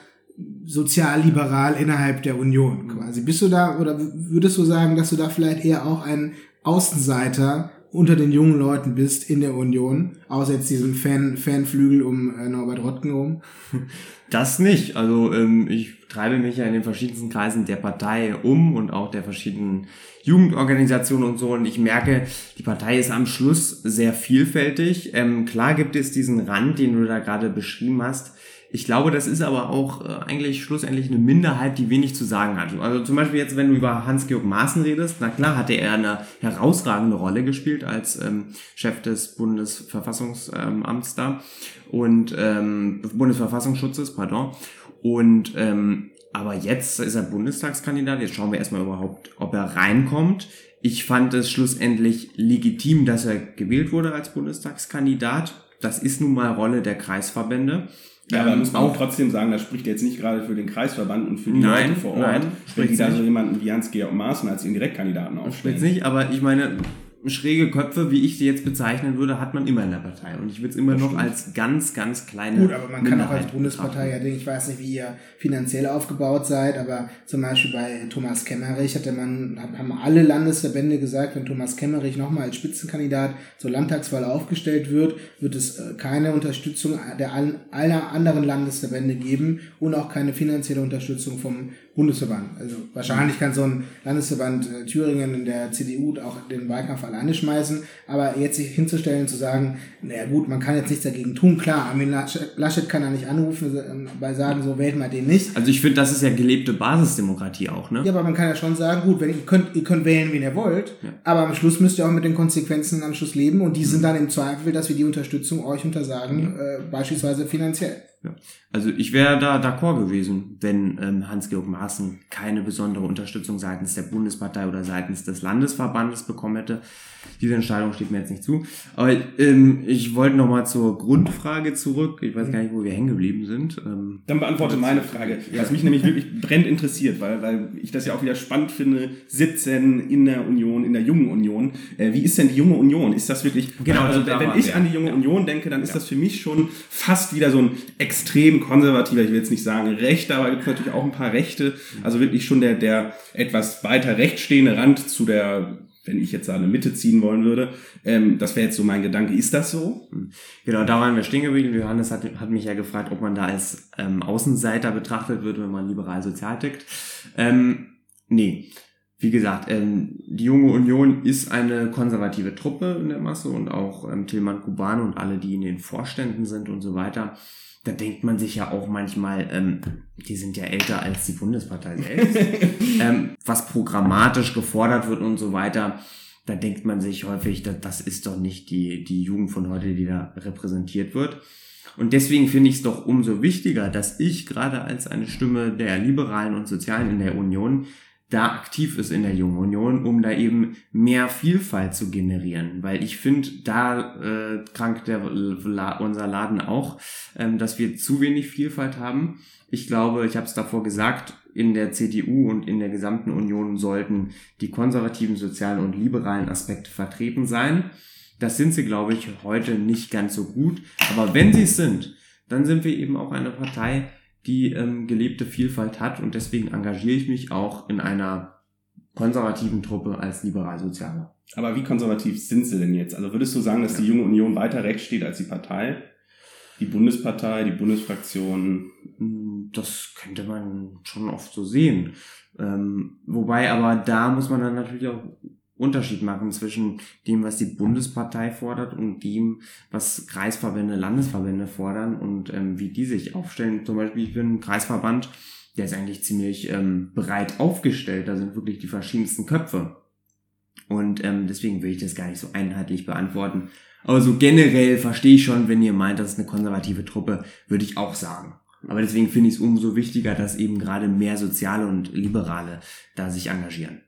S1: sozialliberal innerhalb der Union quasi. Bist du da oder würdest du sagen, dass du da vielleicht eher auch ein Außenseiter unter den jungen Leuten bist in der Union, außer jetzt diesem Fan, Fanflügel um äh, Norbert Rottgen rum?
S2: Das nicht. Also ähm, ich treibe mich ja in den verschiedensten Kreisen der Partei um und auch der verschiedenen Jugendorganisationen und so. Und ich merke, die Partei ist am Schluss sehr vielfältig. Ähm, klar gibt es diesen Rand, den du da gerade beschrieben hast. Ich glaube, das ist aber auch äh, eigentlich schlussendlich eine Minderheit, die wenig zu sagen hat. Also zum Beispiel jetzt, wenn du über Hans-Georg Maaßen redest, na klar hatte er eine herausragende Rolle gespielt als ähm, Chef des Bundesverfassungsamts da und ähm, Bundesverfassungsschutzes, pardon. Und ähm, aber jetzt ist er Bundestagskandidat. Jetzt schauen wir erstmal überhaupt, ob er reinkommt. Ich fand es schlussendlich legitim, dass er gewählt wurde als Bundestagskandidat. Das ist nun mal Rolle der Kreisverbände.
S3: Ja, aber ähm, muss man auch trotzdem sagen, das spricht jetzt nicht gerade für den Kreisverband und für die
S2: nein,
S3: Leute vor Ort,
S2: nein,
S3: wenn die da so jemanden wie Hans-Georg Maaßen als ihren Direktkandidaten aufstellen.
S2: Spricht nicht, aber ich meine, schräge Köpfe, wie ich sie jetzt bezeichnen würde, hat man immer in der Partei. Und ich würde es immer das noch stimmt. als ganz, ganz kleine.
S1: Gut, aber man kann auch als Bundespartei ja ich weiß nicht, wie ihr finanziell aufgebaut seid, aber zum Beispiel bei Thomas Kemmerich hatte man, haben alle Landesverbände gesagt, wenn Thomas Kemmerich nochmal als Spitzenkandidat zur Landtagswahl aufgestellt wird, wird es äh, keine Unterstützung der aller anderen Landesverbände geben und auch keine finanzielle Unterstützung vom Bundesverband. Also wahrscheinlich kann so ein Landesverband äh, Thüringen in der CDU auch den Wahlkampf alleine schmeißen, aber jetzt sich hinzustellen, zu sagen, naja gut, man kann jetzt nichts dagegen tun, klar, Armin Laschet kann da nicht anrufen, ähm, bei sagen, so wählt man den nicht.
S2: Also ich finde, das ist ja gelebte Basisdemokratie auch, ne?
S1: Ja, aber man kann ja schon sagen, gut, wenn ihr könnt, ihr könnt wählen, wen ihr wollt, ja. aber am Schluss müsst ihr auch mit den Konsequenzen am Schluss leben und die sind dann im Zweifel, dass wir die Unterstützung euch untersagen, ja. äh, beispielsweise finanziell.
S2: Ja. Also ich wäre da d'accord gewesen, wenn ähm, Hans-Georg Maaßen keine besondere Unterstützung seitens der Bundespartei oder seitens des Landesverbandes bekommen hätte. Diese Entscheidung steht mir jetzt nicht zu. Aber ähm, ich wollte nochmal zur Grundfrage zurück. Ich weiß gar nicht, wo wir hängen geblieben sind. Ähm,
S3: Dann beantworte meine Frage, was mich nämlich wirklich brennend interessiert, weil, weil ich das ja auch wieder spannend finde. 17 in der Union, in der jungen Union. Äh, wie ist denn die junge Union? Ist das wirklich...
S2: Genau,
S3: also wenn ich an die junge Union denke, dann ist das für mich schon fast wieder so ein extrem konservativer, ich will jetzt nicht sagen rechter, aber gibt es natürlich auch ein paar Rechte. Also wirklich schon der, der etwas weiter rechts stehende Rand zu der wenn ich jetzt eine Mitte ziehen wollen würde. Ähm, das wäre jetzt so mein Gedanke. Ist das so?
S2: Genau, da waren wir stehen geblieben. Johannes hat, hat mich ja gefragt, ob man da als ähm, Außenseiter betrachtet wird, wenn man liberal sozial tickt. Ähm, nee. Wie gesagt, ähm, die Junge Union ist eine konservative Truppe in der Masse und auch ähm, Tilman Kuban und alle, die in den Vorständen sind und so weiter da denkt man sich ja auch manchmal, ähm, die sind ja älter als die Bundespartei selbst, ähm, was programmatisch gefordert wird und so weiter. Da denkt man sich häufig, dass das ist doch nicht die, die Jugend von heute, die da repräsentiert wird. Und deswegen finde ich es doch umso wichtiger, dass ich gerade als eine Stimme der Liberalen und Sozialen in der Union da aktiv ist in der Jungen Union, um da eben mehr Vielfalt zu generieren. Weil ich finde, da äh, krankt der, unser Laden auch, ähm, dass wir zu wenig Vielfalt haben. Ich glaube, ich habe es davor gesagt, in der CDU und in der gesamten Union sollten die konservativen, sozialen und liberalen Aspekte vertreten sein. Das sind sie, glaube ich, heute nicht ganz so gut. Aber wenn sie es sind, dann sind wir eben auch eine Partei, die ähm, gelebte Vielfalt hat und deswegen engagiere ich mich auch in einer konservativen Truppe als Liberalsozialer.
S3: Aber wie konservativ sind sie denn jetzt? Also würdest du sagen, dass ja. die junge Union weiter rechts steht als die Partei? Die Bundespartei, die Bundesfraktion?
S2: Hm, das könnte man schon oft so sehen. Ähm, wobei aber da muss man dann natürlich auch Unterschied machen zwischen dem, was die Bundespartei fordert und dem, was Kreisverbände, Landesverbände fordern und ähm, wie die sich aufstellen. Zum Beispiel, ich bin ein Kreisverband, der ist eigentlich ziemlich ähm, breit aufgestellt. Da sind wirklich die verschiedensten Köpfe. Und ähm, deswegen will ich das gar nicht so einheitlich beantworten. Aber so generell verstehe ich schon, wenn ihr meint, das ist eine konservative Truppe, würde ich auch sagen. Aber deswegen finde ich es umso wichtiger, dass eben gerade mehr Soziale und Liberale da sich engagieren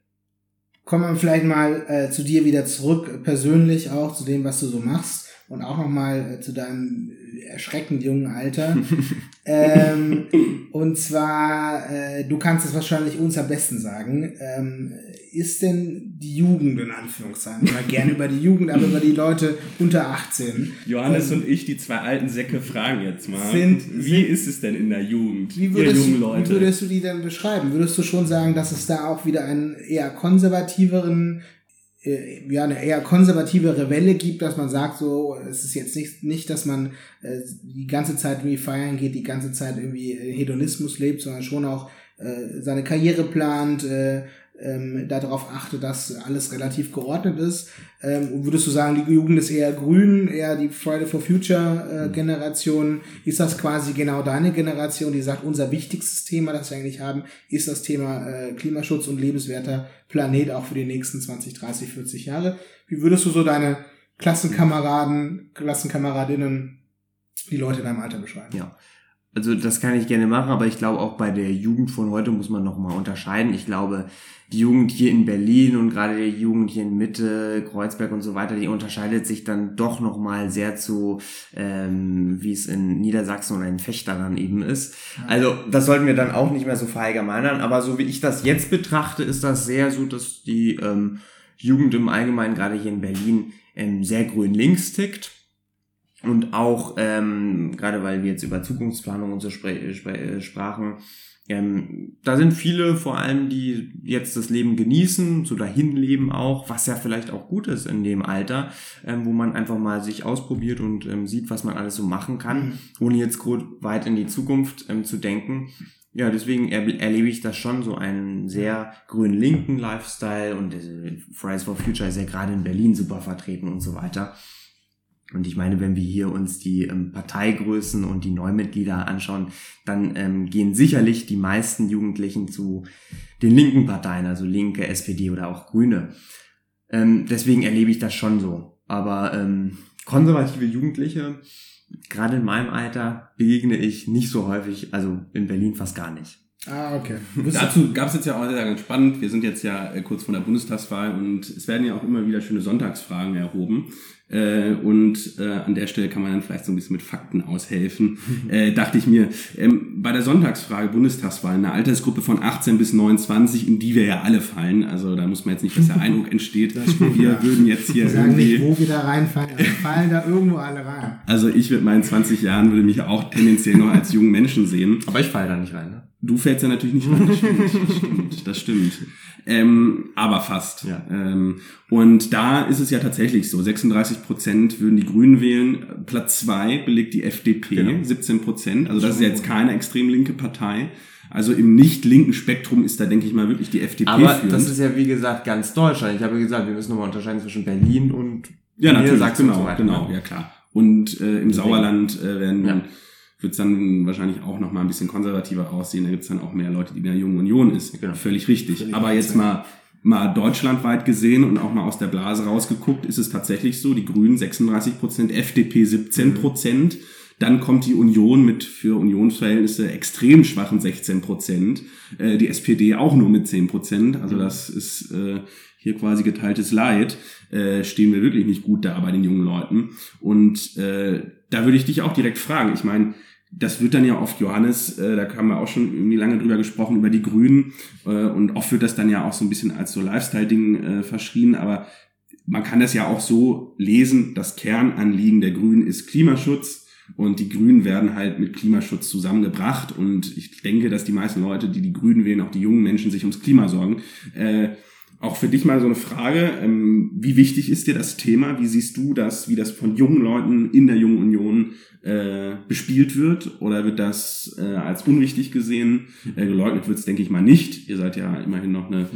S1: kommen wir vielleicht mal äh, zu dir wieder zurück, persönlich auch zu dem, was du so machst und auch nochmal äh, zu deinem erschreckend jungen Alter. ähm, und zwar, äh, du kannst es wahrscheinlich uns am besten sagen, ähm, ist denn die Jugend in Anführungszeichen, immer gerne über die Jugend, aber über die Leute unter 18.
S3: Johannes ähm, und ich, die zwei alten Säcke, fragen jetzt mal, sind, wie sind, ist es denn in der Jugend,
S1: wie würdest, ihr Leute? Wie würdest du die denn beschreiben? Würdest du schon sagen, dass es da auch wieder einen eher konservativeren äh, ja eine eher konservativere Welle gibt, dass man sagt, so es ist jetzt nicht nicht, dass man äh, die ganze Zeit irgendwie feiern geht, die ganze Zeit irgendwie äh, Hedonismus lebt, sondern schon auch äh, seine Karriere plant, äh, ähm, darauf achte, dass alles relativ geordnet ist. Ähm, würdest du sagen, die Jugend ist eher grün, eher die Friday for Future äh, Generation? Ist das quasi genau deine Generation, die sagt, unser wichtigstes Thema, das wir eigentlich haben, ist das Thema äh, Klimaschutz und lebenswerter Planet auch für die nächsten 20, 30, 40 Jahre? Wie würdest du so deine Klassenkameraden, Klassenkameradinnen, die Leute in deinem Alter beschreiben?
S2: Ja. Also das kann ich gerne machen, aber ich glaube auch bei der Jugend von heute muss man nochmal unterscheiden. Ich glaube, die Jugend hier in Berlin und gerade die Jugend hier in Mitte, Kreuzberg und so weiter, die unterscheidet sich dann doch nochmal sehr zu, ähm, wie es in Niedersachsen und in Fechter dann eben ist. Also das sollten wir dann auch nicht mehr so verallgemeinern, aber so wie ich das jetzt betrachte, ist das sehr so, dass die ähm, Jugend im Allgemeinen, gerade hier in Berlin, ähm, sehr grün links tickt und auch, ähm, gerade weil wir jetzt über Zukunftsplanung und so spre spre äh, sprachen, ähm, da sind viele vor allem, die jetzt das Leben genießen, so dahin leben auch, was ja vielleicht auch gut ist in dem Alter, ähm, wo man einfach mal sich ausprobiert und ähm, sieht, was man alles so machen kann, mhm. ohne jetzt weit in die Zukunft ähm, zu denken. Ja, deswegen er erlebe ich das schon so einen sehr grün-linken Lifestyle und äh, Fridays for Future ist ja gerade in Berlin super vertreten und so weiter. Und ich meine, wenn wir hier uns die ähm, Parteigrößen und die Neumitglieder anschauen, dann ähm, gehen sicherlich die meisten Jugendlichen zu den linken Parteien, also Linke, SPD oder auch Grüne. Ähm, deswegen erlebe ich das schon so. Aber ähm, konservative Jugendliche, gerade in meinem Alter, begegne ich nicht so häufig, also in Berlin fast gar nicht.
S1: Ah, okay.
S3: Dazu gab es jetzt ja auch sehr ganz spannend. Wir sind jetzt ja äh, kurz vor der Bundestagswahl und es werden ja auch immer wieder schöne Sonntagsfragen erhoben. Äh, und äh, an der Stelle kann man dann vielleicht so ein bisschen mit Fakten aushelfen. Äh, dachte ich mir, ähm, bei der Sonntagsfrage Bundestagswahl, eine Altersgruppe von 18 bis 29, in die wir ja alle fallen, also da muss man jetzt nicht, dass der Eindruck entsteht, wir ja. würden jetzt hier
S1: wir sagen irgendwie... nicht, wo wir da reinfallen, wir fallen da irgendwo alle rein.
S3: Also ich mit meinen 20 Jahren würde mich auch tendenziell noch als jungen Menschen sehen.
S2: Aber ich falle da nicht rein, ne?
S3: Du fällst ja natürlich nicht rein, das stimmt. Das stimmt, das stimmt. Ähm, aber fast. Ja. Ähm, und da ist es ja tatsächlich so, 36 Prozent würden die Grünen wählen, Platz zwei belegt die FDP, genau. 17 Prozent. Also das ist jetzt keine extrem linke Partei. Also im nicht linken Spektrum ist da, denke ich mal, wirklich die FDP
S2: Aber führend. das ist ja, wie gesagt, ganz Deutschland. Ich habe gesagt, wir müssen nochmal unterscheiden zwischen Berlin und
S3: ja, natürlich, genau, so weiter, genau, ne? ja klar. Und äh, im Sauerland äh, werden ja wird es dann wahrscheinlich auch noch mal ein bisschen konservativer aussehen. Da gibt es dann auch mehr Leute, die in der Jungen Union ist. Genau. Völlig richtig. Völlig Aber jetzt mal mal deutschlandweit gesehen und auch mal aus der Blase rausgeguckt, ist es tatsächlich so, die Grünen 36 Prozent, FDP 17 Prozent, mhm. dann kommt die Union mit für Unionsverhältnisse extrem schwachen 16 Prozent, äh, die SPD auch nur mit 10 Prozent, also mhm. das ist äh, hier quasi geteiltes Leid, äh, stehen wir wirklich nicht gut da bei den jungen Leuten und äh, da würde ich dich auch direkt fragen, ich meine, das wird dann ja oft Johannes, äh, da haben wir auch schon irgendwie lange drüber gesprochen, über die Grünen. Äh, und oft wird das dann ja auch so ein bisschen als so Lifestyle-Ding äh, verschrien, aber man kann das ja auch so lesen, das Kernanliegen der Grünen ist Klimaschutz. Und die Grünen werden halt mit Klimaschutz zusammengebracht. Und ich denke, dass die meisten Leute, die die Grünen wählen, auch die jungen Menschen, sich ums Klima sorgen. Äh, auch für dich mal so eine Frage, ähm, wie wichtig ist dir das Thema? Wie siehst du das, wie das von jungen Leuten in der Jungen Union äh, bespielt wird? Oder wird das äh, als unwichtig gesehen? Äh, geleugnet wird es, denke ich mal, nicht. Ihr seid ja immerhin noch eine,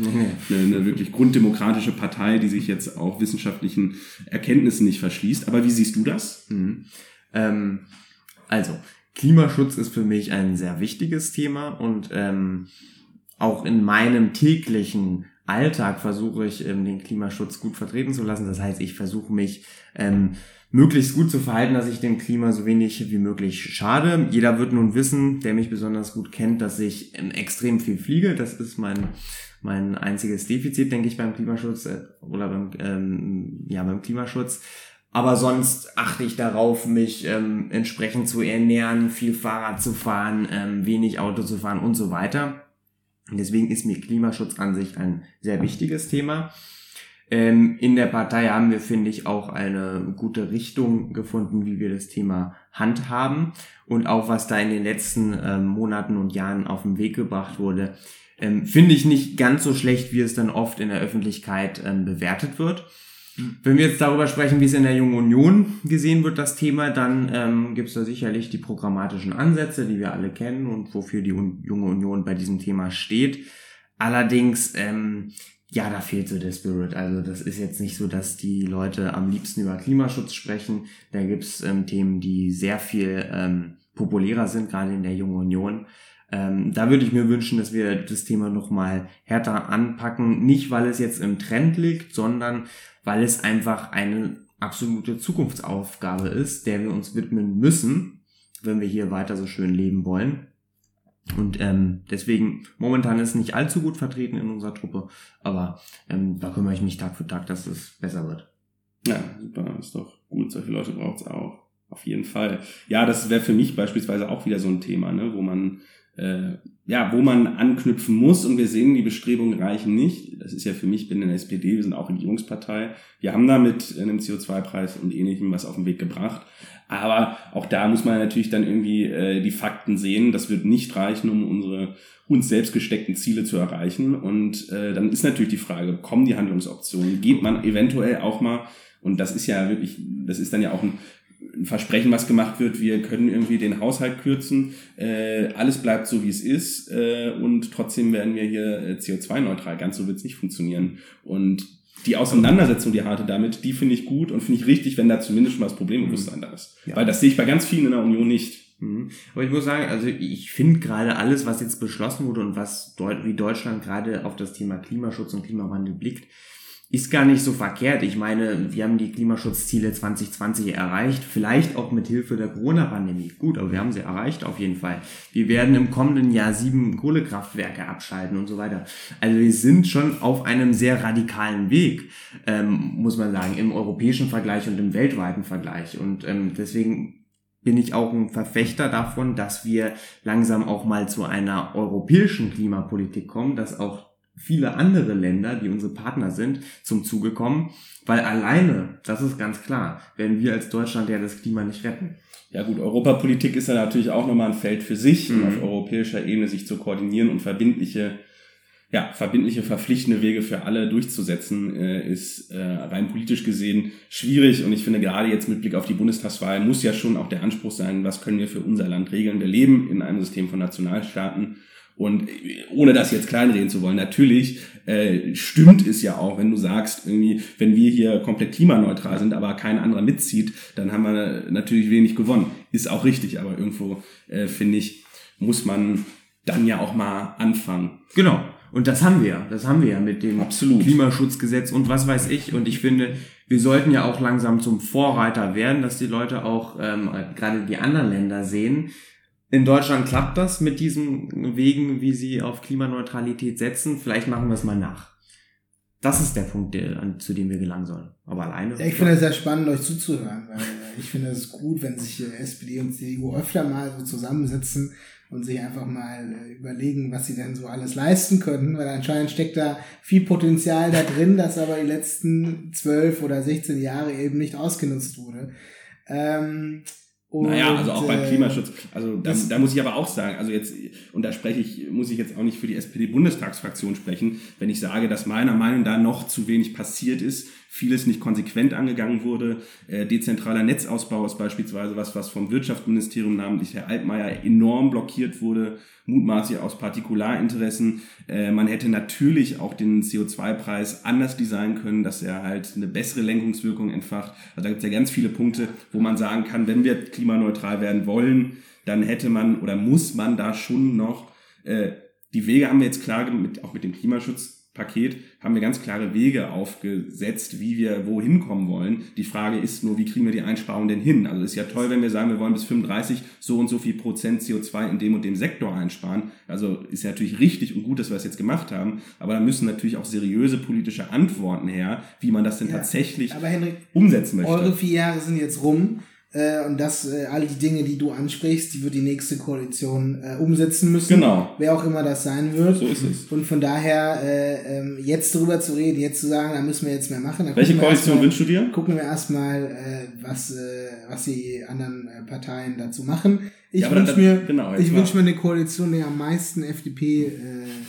S3: eine, eine wirklich grunddemokratische Partei, die sich jetzt auch wissenschaftlichen Erkenntnissen nicht verschließt. Aber wie siehst du das?
S2: Mhm. Ähm, also, Klimaschutz ist für mich ein sehr wichtiges Thema und ähm, auch in meinem täglichen Alltag versuche ich, ähm, den Klimaschutz gut vertreten zu lassen. Das heißt, ich versuche mich ähm, möglichst gut zu verhalten, dass ich dem Klima so wenig wie möglich schade. Jeder wird nun wissen, der mich besonders gut kennt, dass ich ähm, extrem viel fliege. Das ist mein mein einziges Defizit, denke ich, beim Klimaschutz äh, oder beim ähm, ja beim Klimaschutz. Aber sonst achte ich darauf, mich ähm, entsprechend zu ernähren, viel Fahrrad zu fahren, ähm, wenig Auto zu fahren und so weiter. Und deswegen ist mir Klimaschutz an sich ein sehr wichtiges Thema. Ähm, in der Partei haben wir, finde ich, auch eine gute Richtung gefunden, wie wir das Thema handhaben. Und auch was da in den letzten ähm, Monaten und Jahren auf den Weg gebracht wurde, ähm, finde ich nicht ganz so schlecht, wie es dann oft in der Öffentlichkeit ähm, bewertet wird. Wenn wir jetzt darüber sprechen, wie es in der Jungen Union gesehen wird, das Thema, dann ähm, gibt es da sicherlich die programmatischen Ansätze, die wir alle kennen und wofür die Un Junge Union bei diesem Thema steht. Allerdings, ähm, ja, da fehlt so der Spirit. Also das ist jetzt nicht so, dass die Leute am liebsten über Klimaschutz sprechen. Da gibt's ähm, Themen, die sehr viel ähm, populärer sind, gerade in der Jungen Union. Ähm, da würde ich mir wünschen, dass wir das Thema nochmal härter anpacken. Nicht, weil es jetzt im Trend liegt, sondern weil es einfach eine absolute Zukunftsaufgabe ist, der wir uns widmen müssen, wenn wir hier weiter so schön leben wollen. Und ähm, deswegen, momentan ist nicht allzu gut vertreten in unserer Truppe, aber ähm, da kümmere ich mich Tag für Tag, dass es besser wird.
S3: Ja, super, ist doch gut. Solche Leute braucht es auch. Auf jeden Fall. Ja, das wäre für mich beispielsweise auch wieder so ein Thema, ne, wo man äh, ja, wo man anknüpfen muss und wir sehen, die Bestrebungen reichen nicht. Das ist ja für mich, ich bin in der SPD, wir sind auch Regierungspartei. Wir haben da mit einem CO2-Preis und ähnlichem was auf den Weg gebracht. Aber auch da muss man natürlich dann irgendwie äh, die Fakten sehen. Das wird nicht reichen, um unsere uns selbst gesteckten Ziele zu erreichen. Und äh, dann ist natürlich die Frage, kommen die Handlungsoptionen? Geht man eventuell auch mal, und das ist ja wirklich, das ist dann ja auch ein ein Versprechen, was gemacht wird, wir können irgendwie den Haushalt kürzen, äh, alles bleibt so, wie es ist äh, und trotzdem werden wir hier äh, CO2-neutral. Ganz so wird es nicht funktionieren. Und die Auseinandersetzung, die harte damit, die finde ich gut und finde ich richtig, wenn da zumindest schon mal das Problembewusstsein da ist. Ja. Weil das sehe ich bei ganz vielen in der Union nicht.
S2: Mhm. Aber ich muss sagen, also ich finde gerade alles, was jetzt beschlossen wurde und was wie Deutschland gerade auf das Thema Klimaschutz und Klimawandel blickt, ist gar nicht so verkehrt. Ich meine, wir haben die Klimaschutzziele 2020 erreicht, vielleicht auch mit Hilfe der Corona-Pandemie. Gut, aber wir haben sie erreicht auf jeden Fall. Wir werden im kommenden Jahr sieben Kohlekraftwerke abschalten und so weiter. Also wir sind schon auf einem sehr radikalen Weg, ähm, muss man sagen, im europäischen Vergleich und im weltweiten Vergleich. Und ähm, deswegen bin ich auch ein Verfechter davon, dass wir langsam auch mal zu einer europäischen Klimapolitik kommen, dass auch viele andere Länder, die unsere Partner sind, zum Zuge kommen, weil alleine, das ist ganz klar, werden wir als Deutschland ja das Klima nicht retten.
S3: Ja gut, Europapolitik ist ja natürlich auch nochmal ein Feld für sich, mhm. um auf europäischer Ebene sich zu koordinieren und verbindliche, ja, verbindliche, verpflichtende Wege für alle durchzusetzen, äh, ist äh, rein politisch gesehen schwierig. Und ich finde, gerade jetzt mit Blick auf die Bundestagswahl muss ja schon auch der Anspruch sein, was können wir für unser Land regeln. Wir leben in einem System von Nationalstaaten und ohne das jetzt kleinreden zu wollen, natürlich äh, stimmt es ja auch, wenn du sagst, irgendwie, wenn wir hier komplett klimaneutral sind, aber kein anderer mitzieht, dann haben wir natürlich wenig gewonnen. Ist auch richtig, aber irgendwo äh, finde ich, muss man dann ja auch mal anfangen.
S2: Genau. Und das haben wir. Das haben wir ja mit dem Absolut. Klimaschutzgesetz und was weiß ich. Und ich finde, wir sollten ja auch langsam zum Vorreiter werden, dass die Leute auch ähm, gerade die anderen Länder sehen, in Deutschland klappt das mit diesen Wegen, wie sie auf Klimaneutralität setzen. Vielleicht machen wir es mal nach. Das ist der Punkt, der, zu dem wir gelangen sollen. Aber alleine.
S1: Ja, ich finde es sehr spannend, euch zuzuhören, weil ich finde es gut, wenn sich SPD und CDU öfter mal so zusammensitzen und sich einfach mal äh, überlegen, was sie denn so alles leisten könnten, weil anscheinend steckt da viel Potenzial da drin, das aber die letzten zwölf oder 16 Jahre eben nicht ausgenutzt wurde. Ähm,
S3: und, naja, also auch beim äh, Klimaschutz. Also da, da muss ich aber auch sagen, also jetzt, und da spreche ich, muss ich jetzt auch nicht für die SPD-Bundestagsfraktion sprechen, wenn ich sage, dass meiner Meinung nach noch zu wenig passiert ist, vieles nicht konsequent angegangen wurde. Äh, dezentraler Netzausbau ist beispielsweise was, was vom Wirtschaftsministerium, namentlich Herr Altmaier, enorm blockiert wurde, mutmaßlich aus Partikularinteressen. Äh, man hätte natürlich auch den CO2-Preis anders designen können, dass er halt eine bessere Lenkungswirkung entfacht. Also da gibt es ja ganz viele Punkte, wo man sagen kann, wenn wir klimaneutral werden wollen, dann hätte man oder muss man da schon noch, äh, die Wege haben wir jetzt klar, mit, auch mit dem Klimaschutz Paket haben wir ganz klare Wege aufgesetzt, wie wir wohin kommen wollen. Die Frage ist nur, wie kriegen wir die Einsparungen denn hin? Also ist ja toll, wenn wir sagen, wir wollen bis 35 so und so viel Prozent CO2 in dem und dem Sektor einsparen. Also ist ja natürlich richtig und gut, dass wir das jetzt gemacht haben. Aber da müssen natürlich auch seriöse politische Antworten her, wie man das denn ja, tatsächlich
S1: Henrik,
S3: umsetzen möchte.
S1: Eure vier Jahre sind jetzt rum. Äh, und das, äh, all die Dinge, die du ansprichst, die wird die nächste Koalition äh, umsetzen müssen.
S3: Genau.
S1: Wer auch immer das sein wird.
S3: So ist es.
S1: Und von daher, äh, ähm, jetzt darüber zu reden, jetzt zu sagen, da müssen wir jetzt mehr machen.
S3: Welche Koalition wünschst du dir?
S1: Gucken wir erstmal, äh, was, äh, was die anderen äh, Parteien dazu machen. Ich
S3: Ja,
S1: wünsche mir,
S3: genau,
S1: ich wünsche mir eine Koalition, die am meisten FDP. Äh,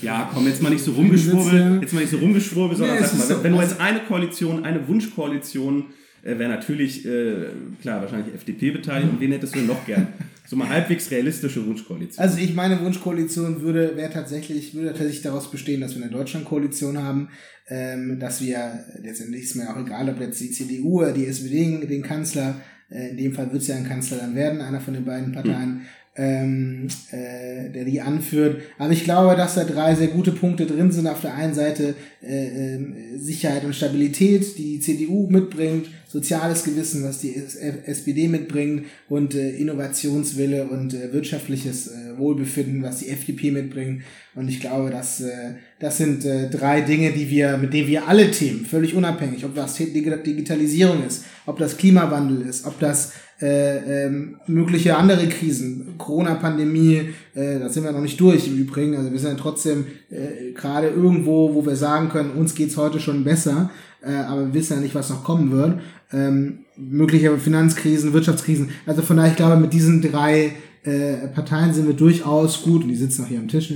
S3: Ja, komm, jetzt mal nicht so
S1: Sitze.
S3: rumgeschwurbel, jetzt mal nicht so rumgeschwurbel, sondern
S1: Nee,
S3: sag mal, wenn du jetzt eine Koalition, eine Wunschkoalition, äh, wäre natürlich, äh, klar, wahrscheinlich FDP beteiligt und wen hättest du noch gern? So mal halbwegs realistische Wunschkoalition.
S1: Also ich meine Wunschkoalition würde wäre tatsächlich würde tatsächlich daraus bestehen, dass wir eine Deutschlandkoalition haben, ähm, dass wir letztendlich ist mir auch egal, ob jetzt die CDU oder die SPD den Kanzler, äh, in dem Fall wird es ja ein Kanzler dann werden, einer von den beiden Parteien, ähm, äh, der die anführt. Aber ich glaube, dass da drei sehr gute Punkte drin sind. Auf der einen Seite äh, ähm, Sicherheit und Stabilität, die die CDU mitbringt, soziales Gewissen, was die SPD mitbringt und äh, Innovationswille und äh, wirtschaftliches äh, Wohlbefinden, was die FDP mitbringt. Und ich glaube, dass äh, das sind äh, drei Dinge, die wir, mit denen wir alle Themen, völlig unabhängig, ob das Dig- Digitalisierung ist, ob das Klimawandel ist, ob das äh, ähm, mögliche andere Krisen, Corona-Pandemie, äh, da sind wir noch nicht durch im Übrigen. Also wir sind ja trotzdem äh, gerade irgendwo, wo wir sagen können, uns geht's heute schon besser, äh, aber wir wissen ja nicht, was noch kommen wird. Ähm, mögliche Finanzkrisen, Wirtschaftskrisen. Also von daher, ich glaube, mit diesen drei äh, Parteien sind wir durchaus gut, und die sitzen auch hier am Tisch,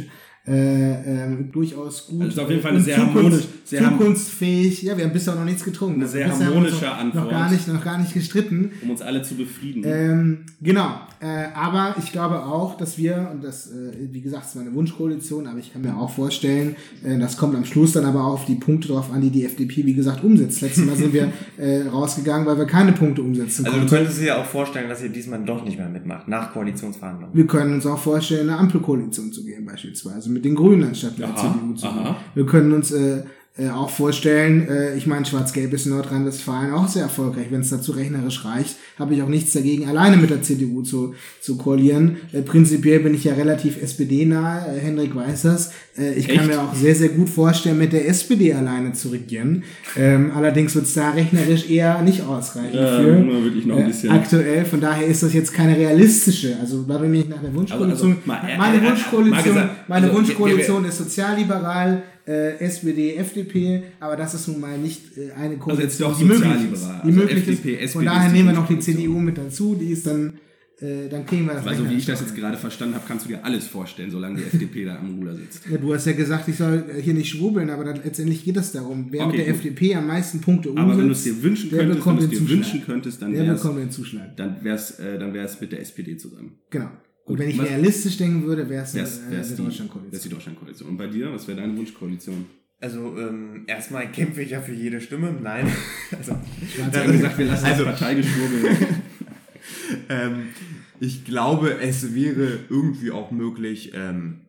S1: äh, ähm, durchaus gut.
S3: Also ist auf jeden Fall eine sehr
S1: Zukunfts-
S3: harmonisch- sehr
S1: zukunftsfähig. Ja, wir haben bisher noch nichts getrunken.
S3: Eine sehr harmonische
S1: noch,
S3: Antwort.
S1: Noch gar nicht, noch gar nicht gestritten.
S3: um uns alle zu befrieden.
S1: Ähm, genau. Äh, aber ich glaube auch, dass wir, und das, äh, wie gesagt, ist meine Wunschkoalition, aber ich kann mir auch vorstellen, äh, das kommt am Schluss dann aber auch auf die Punkte drauf an, die die FDP, wie gesagt, umsetzt. Letztes Mal sind wir äh, rausgegangen, weil wir keine Punkte umsetzen
S2: Also du
S1: konnten.
S2: könntest dir ja auch vorstellen, dass ihr diesmal doch nicht mehr mitmacht, nach Koalitionsverhandlungen.
S1: Wir können uns auch vorstellen, in eine Ampelkoalition zu gehen, beispielsweise mit den Grünen anstatt mit der
S3: Aha,
S1: CDU zu
S3: aha.
S1: Wir können uns äh, äh, auch vorstellen, äh, ich meine, Schwarz-Gelb ist in Nordrhein-Westfalen auch sehr erfolgreich. Wenn es dazu rechnerisch reicht, habe ich auch nichts dagegen, alleine mit der CDU zu, zu koalieren. Äh, prinzipiell bin ich ja relativ SPD-nah, äh, Hendrik weiß das. Äh, ich kann
S3: Echt?
S1: mir auch sehr, sehr gut vorstellen, mit der SPD alleine zu regieren. Ähm, allerdings wird es da rechnerisch eher nicht ausreichen.
S3: Ja,
S1: für.
S3: wirklich noch ein
S1: Äh,
S3: bisschen-
S1: aktuell, von daher ist das jetzt keine realistische, also weil wir mich nach der Wunschkoalition,
S3: Also, also, mal-
S1: meine
S3: äh, äh,
S1: Wunschkoalition,
S3: gesagt,
S1: meine
S3: also,
S1: Wunschkoalition ist sozialliberal, äh, SPD, FDP, aber das ist nun mal nicht äh, eine
S3: Also jetzt
S1: Koalition,
S3: doch
S1: die möglich ist. Die
S3: Also
S1: möglich
S3: FDP,
S1: ist.
S3: SPD
S1: Von daher nehmen wir noch die. CDU mit dazu, die ist dann, äh, dann kriegen wir das.
S3: also wie ich das jetzt gerade verstanden habe, kannst du dir alles vorstellen, solange die FDP da am Ruder sitzt.
S1: Ja, du hast ja gesagt, ich soll hier nicht schwurbeln, aber dann, letztendlich geht es darum, wer
S3: Okay,
S1: mit der
S3: gut.
S1: FDP am meisten Punkte umsetzt,
S3: Aber wenn du es dir wünschen könntest, wenn du es dir
S1: Zuschlag.
S3: wünschen könntest, dann
S1: den Zuschlag.
S3: dann wär's, äh, dann wär's mit der SPD zusammen.
S1: Genau.
S3: Gut,
S1: Und wenn ich
S3: was-
S1: realistisch denken würde, wäre es äh,
S3: die,
S1: Deutschlandkoalition.
S3: die Deutschlandkoalition. Und bei dir, was wäre deine Wunschkoalition?
S2: Also ähm, erstmal kämpfe ich ja für jede Stimme. Nein. Also,
S3: Wir haben gesagt, wir lassen
S2: Also-
S3: das Parteigeschwurbel.
S2: ähm, ich glaube, es wäre irgendwie auch möglich, ähm,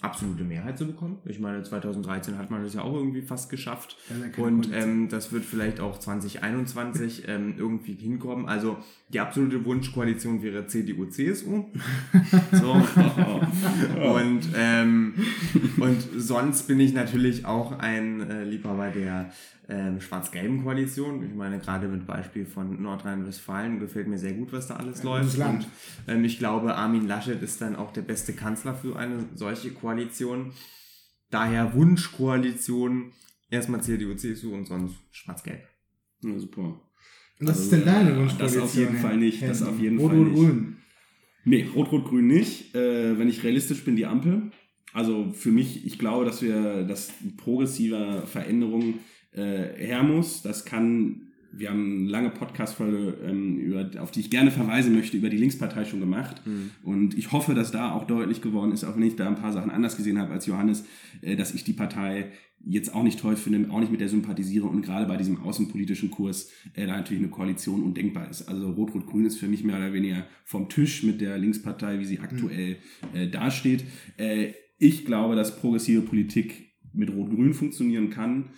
S2: absolute Mehrheit zu bekommen. Ich meine, 2013 hat man das ja auch irgendwie fast geschafft.
S1: Ja,
S2: Und ähm, das wird vielleicht auch 2021 ähm, irgendwie hinkommen. Also die absolute Wunschkoalition wäre CDU-CSU. So. und, ähm, und sonst bin ich natürlich auch ein äh, Liebhaber der ähm, schwarz-gelben Koalition. Ich meine, gerade mit Beispiel von Nordrhein-Westfalen gefällt mir sehr gut, was da alles läuft.
S1: gutes Land.
S2: Und ähm, ich glaube, Armin Laschet ist dann auch der beste Kanzler für eine solche Koalition. Daher Wunschkoalition, erstmal CDU, CSU und sonst schwarz-gelb.
S3: Ja, super.
S1: Und was
S3: Also,
S1: ist denn deine Wunschkoalition?
S3: das auf jeden Fall nicht, das auf jeden
S1: Rot
S3: Fall nicht.
S1: Grün.
S3: Nee, Rot-Rot-Grün nicht. Äh, wenn ich realistisch bin, die Ampel. Also für mich, ich glaube, dass wir, dass progressive Veränderung äh, her muss. Das kann, wir haben eine lange Podcast-Folge, ähm, über, auf die ich gerne verweisen möchte, über die Linkspartei schon gemacht. Und ich hoffe, dass da auch deutlich geworden ist, auch wenn ich da ein paar Sachen anders gesehen habe als Johannes, äh, dass ich die Partei jetzt auch nicht toll finde, auch nicht mit der sympathisiere und gerade bei diesem außenpolitischen Kurs äh, da natürlich eine Koalition undenkbar ist. Also Rot-Rot-Grün ist für mich mehr oder weniger vom Tisch mit der Linkspartei, wie sie aktuell äh, dasteht. Äh, ich glaube, dass progressive Politik mit Rot-Grün funktionieren kann.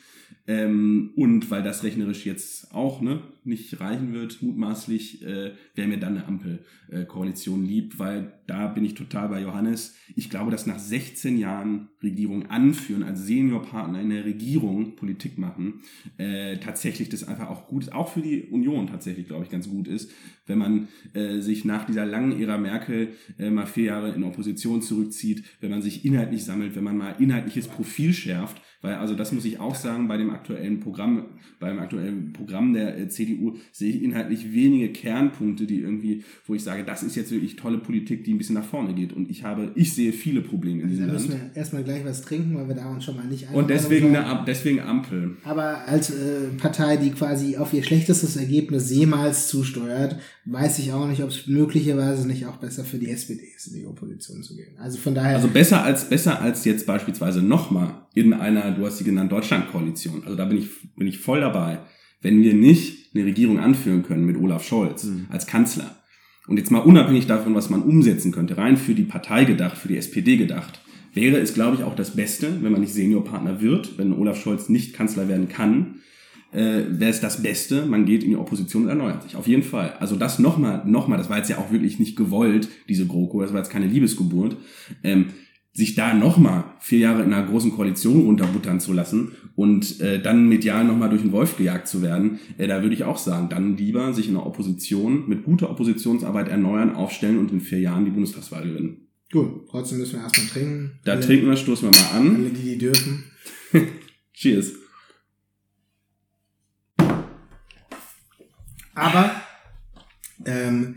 S3: Ähm, und weil das rechnerisch jetzt auch ne, nicht reichen wird, mutmaßlich, äh, wäre mir dann eine Ampelkoalition äh, lieb, weil da bin ich total bei Johannes. Ich glaube, dass nach 16 Jahren Regierung anführen, als Seniorpartner in der Regierung Politik machen, äh, tatsächlich das einfach auch gut ist, auch für die Union tatsächlich, glaube ich, ganz gut ist, wenn man äh, sich nach dieser langen Ära Merkel äh, mal vier Jahre in Opposition zurückzieht, wenn man sich inhaltlich sammelt, wenn man mal inhaltliches Profil schärft, weil also das muss ich auch sagen, bei dem aktuellen Programm, beim aktuellen Programm der äh, CDU sehe ich inhaltlich wenige Kernpunkte, die irgendwie, wo ich sage, das ist jetzt wirklich tolle Politik, die ein bisschen nach vorne geht. Und ich habe, ich sehe viele Probleme in diesem
S1: Da
S3: Land.
S1: müssen wir erstmal gleich was trinken, weil wir da uns schon mal nicht
S3: Und deswegen, eine, deswegen Ampel.
S1: Aber als äh, Partei, die quasi auf ihr schlechtestes Ergebnis jemals zusteuert, weiß ich auch nicht, ob es möglicherweise nicht auch besser für die SPD ist, in die Opposition zu gehen. Also von daher.
S3: Also besser als besser als jetzt beispielsweise nochmal in einer, du hast sie genannt, Deutschland-Koalition. Also da bin ich, bin ich voll dabei. Wenn wir nicht eine Regierung anführen können mit Olaf Scholz
S2: Mhm.
S3: als Kanzler und jetzt mal unabhängig davon, was man umsetzen könnte, rein für die Partei gedacht, für die SPD gedacht, wäre es, glaube ich, auch das Beste, wenn man nicht Seniorpartner wird, wenn Olaf Scholz nicht Kanzler werden kann, äh, wäre es das Beste, man geht in die Opposition und erneuert sich. Auf jeden Fall. Also das nochmal, nochmal, das war jetzt ja auch wirklich nicht gewollt, diese GroKo, das war jetzt keine Liebesgeburt, ähm, sich da nochmal vier Jahre in einer großen Koalition runterbuttern zu lassen und äh, dann medial nochmal durch den Wolf gejagt zu werden, äh, da würde ich auch sagen, dann lieber sich in der Opposition mit guter Oppositionsarbeit erneuern, aufstellen und in vier Jahren die Bundestagswahl gewinnen.
S1: gut, trotzdem müssen wir erstmal trinken.
S3: Da
S1: alle,
S3: trinken wir, stoßen wir mal an.
S1: alle, die die dürfen.
S3: Cheers.
S1: Aber ähm,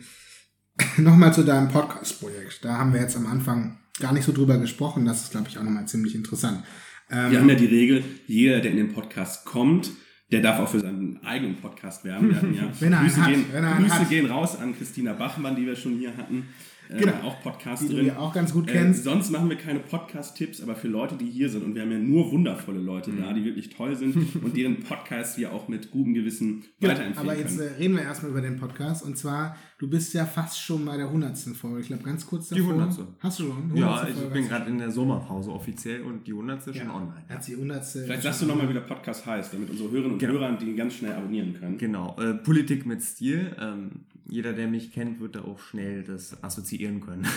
S1: nochmal zu deinem Podcast-Projekt. Da haben wir jetzt am Anfang gar nicht so drüber gesprochen. Das ist, glaube ich, auch nochmal ziemlich interessant. Ähm,
S3: Wir haben ja die Regel, jeder, der in den Podcast kommt, der darf auch für seinen eigenen Podcast werben. Wir ja
S1: Wenn er
S3: Grüße,
S1: hat,
S3: gehen,
S1: wenn er
S3: Grüße
S1: hat.
S3: gehen raus an Christina Bachmann, die wir schon hier hatten. Äh,
S1: Genau.
S3: Auch Podcast
S1: die du
S3: drin.
S1: ja auch ganz gut
S3: Äh,
S1: kennst.
S3: sonst machen wir keine Podcast-Tipps, aber für Leute, die hier sind, und wir haben ja nur wundervolle Leute
S1: Mhm.
S3: da, die wirklich toll sind und deren Podcasts wir auch mit gutem Gewissen
S1: Genau,
S3: weiterempfehlen
S1: aber jetzt
S3: können.
S1: äh, reden wir erstmal über den Podcast. Und zwar, du bist ja fast schon bei der hundertsten Folge. Ich glaube, ganz kurz
S2: Die
S1: davor.
S2: 100.
S1: Hast du schon?
S2: Ja,
S1: 100.
S2: ich
S1: Folge
S2: bin gerade in der Sommerpause offiziell und die 100. ist
S1: du.
S2: schon
S1: ja,
S2: online.
S1: Hat sie 100.
S3: Vielleicht sagst du nochmal, wie der Podcast heißt, damit unsere Hörerinnen und
S2: Genau.
S3: Hörer den ganz schnell abonnieren können.
S2: Genau, äh, Politik mit Stil. Ähm, jeder, der mich kennt, wird da auch schnell das assoziieren können.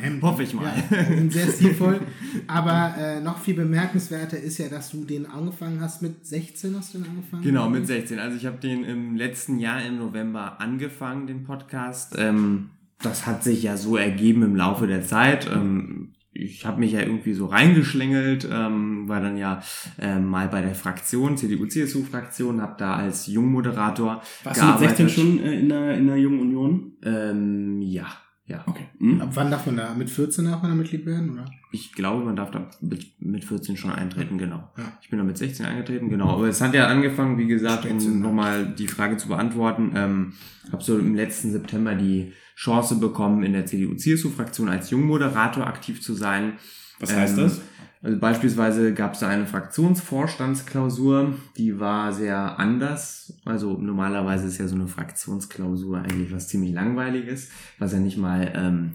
S1: Hemd.
S2: Hoffe ich mal.
S1: Ja, sind sehr stilvoll. Aber äh, noch viel bemerkenswerter ist ja, dass du den angefangen hast mit 16 hast du den angefangen?
S2: Genau, mit 16. Also ich habe den im letzten Jahr im November angefangen, den Podcast. Ähm, das hat sich ja so ergeben im Laufe der Zeit. Ähm, ich habe mich ja irgendwie so reingeschlängelt, ähm, war dann ja ähm, mal bei der Fraktion, CDU-CSU-Fraktion, habe da als Jungmoderator
S3: Warst du mit 16 schon äh, in, der, in der Jungen Union?
S2: Ähm, ja, ja.
S3: Okay. Hm?
S1: Ab wann darf man da? Mit 14 darf man da Mitglied werden, oder?
S2: Ich glaube, man darf da mit, mit 14 schon eintreten, genau.
S1: Ja.
S2: Ich bin da mit 16 eingetreten, genau. Aber es hat ja angefangen, wie gesagt, um nochmal die Frage zu beantworten. Ähm, habe so im letzten September die Chance bekommen, in der CDU-CSU-Fraktion als Jungmoderator aktiv zu sein.
S3: Was heißt
S2: Ähm,
S3: das?
S2: Also beispielsweise gab es da eine Fraktionsvorstandsklausur, die war sehr anders. Also normalerweise ist ja so eine Fraktionsklausur eigentlich was ziemlich langweiliges, was ja nicht mal ähm,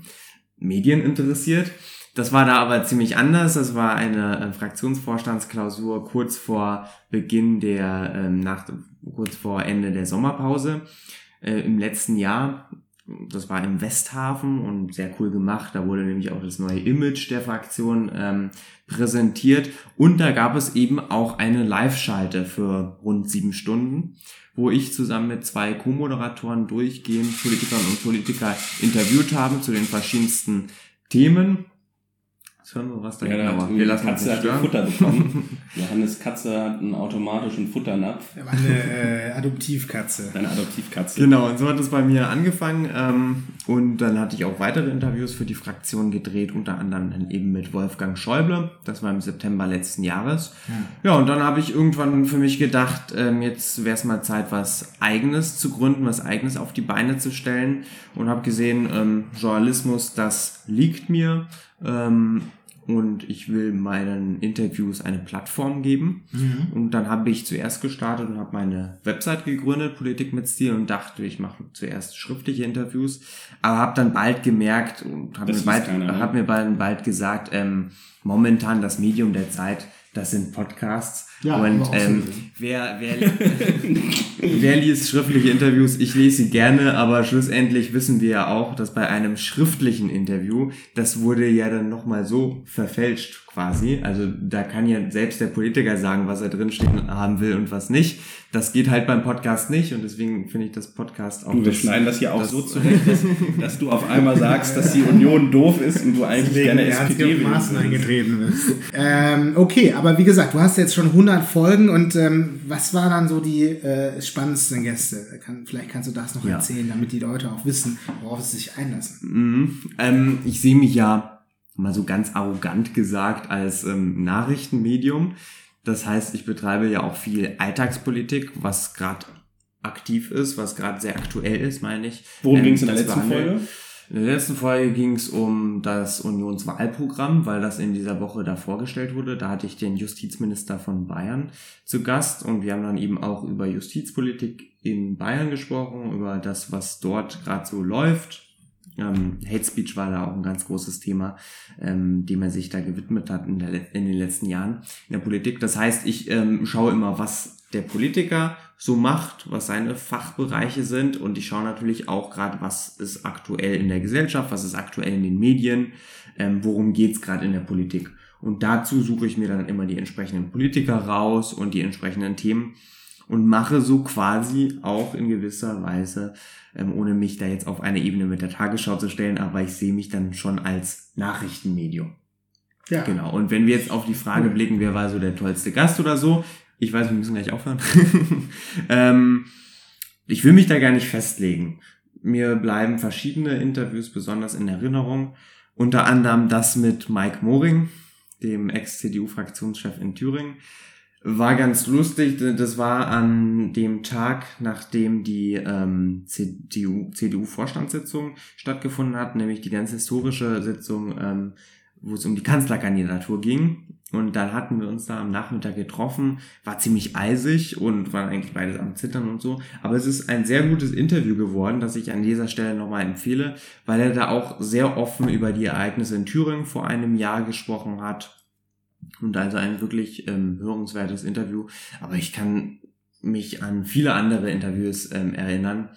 S2: Medien interessiert. Das war da aber ziemlich anders. Das war eine äh, Fraktionsvorstandsklausur kurz vor Beginn der, ähm, nach, kurz vor Ende der Sommerpause äh, im letzten Jahr. Das war im Westhafen und sehr cool gemacht. Da wurde nämlich auch das neue Image der Fraktion ähm, präsentiert. Und da gab es eben auch eine Live-Schalte für rund sieben Stunden, wo ich zusammen mit zwei Co-Moderatoren durchgehend Politikerinnen und Politiker interviewt habe zu den verschiedensten Themen. Jetzt hören wir was da
S3: Ja, da
S2: genauer.
S3: hat
S2: Wir lassen uns
S3: Katze
S2: nicht
S3: hat. Futter bekommen. Johannes Katze hat einen automatischen Futternapf.
S1: Er war eine äh, Adoptivkatze.
S3: Deine Adoptivkatze.
S2: Genau, und so hat es bei mir angefangen. Ähm, und dann hatte ich auch weitere Interviews für die Fraktion gedreht, unter anderem dann eben mit Wolfgang Schäuble. Das war im September letzten Jahres. Ja, und dann habe ich irgendwann für mich gedacht, ähm, jetzt wäre es mal Zeit, was Eigenes zu gründen, was Eigenes auf die Beine zu stellen. Und habe gesehen, ähm, Journalismus, das liegt mir. Ähm, und ich will meinen Interviews eine Plattform geben. Und dann habe ich zuerst gestartet und habe meine Website gegründet, Politik mit Stil, und dachte, ich mache zuerst schriftliche Interviews, aber habe dann bald gemerkt und habe mir, bald,
S3: keiner, ne?
S2: hab mir bald, bald gesagt, ähm, momentan das Medium der Zeit, das sind Podcasts. Ja, und ähm, wer, wer, wer liest schriftliche Interviews? Ich lese sie gerne, aber schlussendlich wissen wir ja auch, dass bei einem schriftlichen Interview, das wurde ja dann nochmal so verfälscht quasi. Also da kann ja selbst der Politiker sagen, was er drinstehen haben will und was nicht. Das geht halt beim Podcast nicht und deswegen finde ich das Podcast auch.
S3: Du, wir schneiden das hier auch so zurecht, dass, dass, du auf einmal sagst, dass die Union doof ist und du eigentlich gerne SPD
S1: Maßen eingetreten bist. ähm, okay, aber wie gesagt, du hast jetzt schon 100 Folgen und ähm, was waren dann so die äh, spannendsten Gäste? Kann, vielleicht kannst du das noch ja. erzählen, damit die Leute auch wissen, worauf sie sich einlassen.
S2: Mhm. Ähm, ich sehe mich ja mal so ganz arrogant gesagt, als ähm, Nachrichtenmedium. Das heißt, ich betreibe ja auch viel Alltagspolitik, was gerade aktiv ist, was gerade sehr aktuell ist, meine ich.
S3: Worum ähm, ging es in der letzten Folge?
S2: In der letzten Folge ging es um das Unionswahlprogramm, weil das in dieser Woche da vorgestellt wurde. Da hatte ich den Justizminister von Bayern zu Gast und wir haben dann eben auch über Justizpolitik in Bayern gesprochen, über das, was dort gerade so läuft, ähm, Hate Speech war da auch ein ganz großes Thema, ähm, dem er sich da gewidmet hat in, der, in den letzten Jahren in der Politik. Das heißt, ich ähm, schaue immer, was der Politiker so macht, was seine Fachbereiche sind und ich schaue natürlich auch gerade, was ist aktuell in der Gesellschaft, was ist aktuell in den Medien, ähm, worum geht's gerade in der Politik. Und dazu suche ich mir dann immer die entsprechenden Politiker raus und die entsprechenden Themen und mache so quasi auch in gewisser Weise, ähm, ohne mich da jetzt auf eine Ebene mit der Tagesschau zu stellen, aber ich sehe mich dann schon als Nachrichtenmedium. Ja. Genau. Und wenn wir jetzt auf die Frage blicken, wer war so der tollste Gast oder so, ich weiß, wir müssen gleich aufhören. ähm, ich will mich da gar nicht festlegen. Mir bleiben verschiedene Interviews besonders in Erinnerung. Unter anderem das mit Mike Moring, dem Ex-CDU-Fraktionschef in Thüringen war ganz lustig. Das war an dem Tag, nachdem die ähm, CDU, CDU-Vorstandssitzung stattgefunden hat, nämlich die ganz historische Sitzung, ähm, wo es um die Kanzlerkandidatur ging. Und dann hatten wir uns da am Nachmittag getroffen, war ziemlich eisig und waren eigentlich beides am Zittern und so. Aber es ist ein sehr gutes Interview geworden, das ich an dieser Stelle nochmal empfehle, weil er da auch sehr offen über die Ereignisse in Thüringen vor einem Jahr gesprochen hat und also ein wirklich ähm, hörenswertes Interview. Aber ich kann mich an viele andere Interviews ähm, erinnern.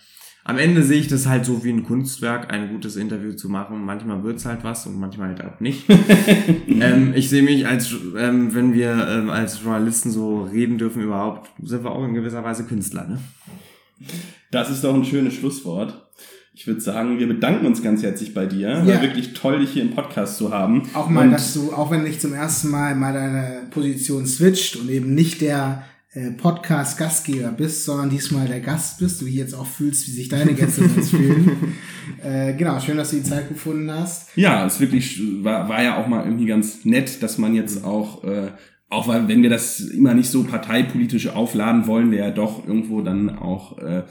S2: Am Ende sehe ich das halt so wie ein Kunstwerk, ein gutes Interview zu machen. Manchmal wird's halt was und manchmal halt auch nicht. ähm, ich sehe mich als, ähm, wenn wir ähm, als Journalisten so reden dürfen überhaupt, sind wir auch in gewisser Weise Künstler. Ne?
S3: Das ist doch ein schönes Schlusswort. Ich würde sagen, wir bedanken uns ganz herzlich bei dir. Ja. War wirklich toll, dich hier im Podcast zu haben.
S1: Auch mal, und dass du, auch wenn ich zum ersten Mal mal deine Position switcht und eben nicht der Podcast-Gastgeber bist, sondern diesmal der Gast bist, du jetzt auch fühlst, wie sich deine Gäste sonst fühlen. Äh, genau, schön, dass du die Zeit gefunden hast.
S3: Ja, es wirklich war, war ja auch mal irgendwie ganz nett, dass man jetzt auch äh, auch weil, wenn wir das immer nicht so parteipolitisch aufladen wollen, wir ja doch irgendwo dann auch äh,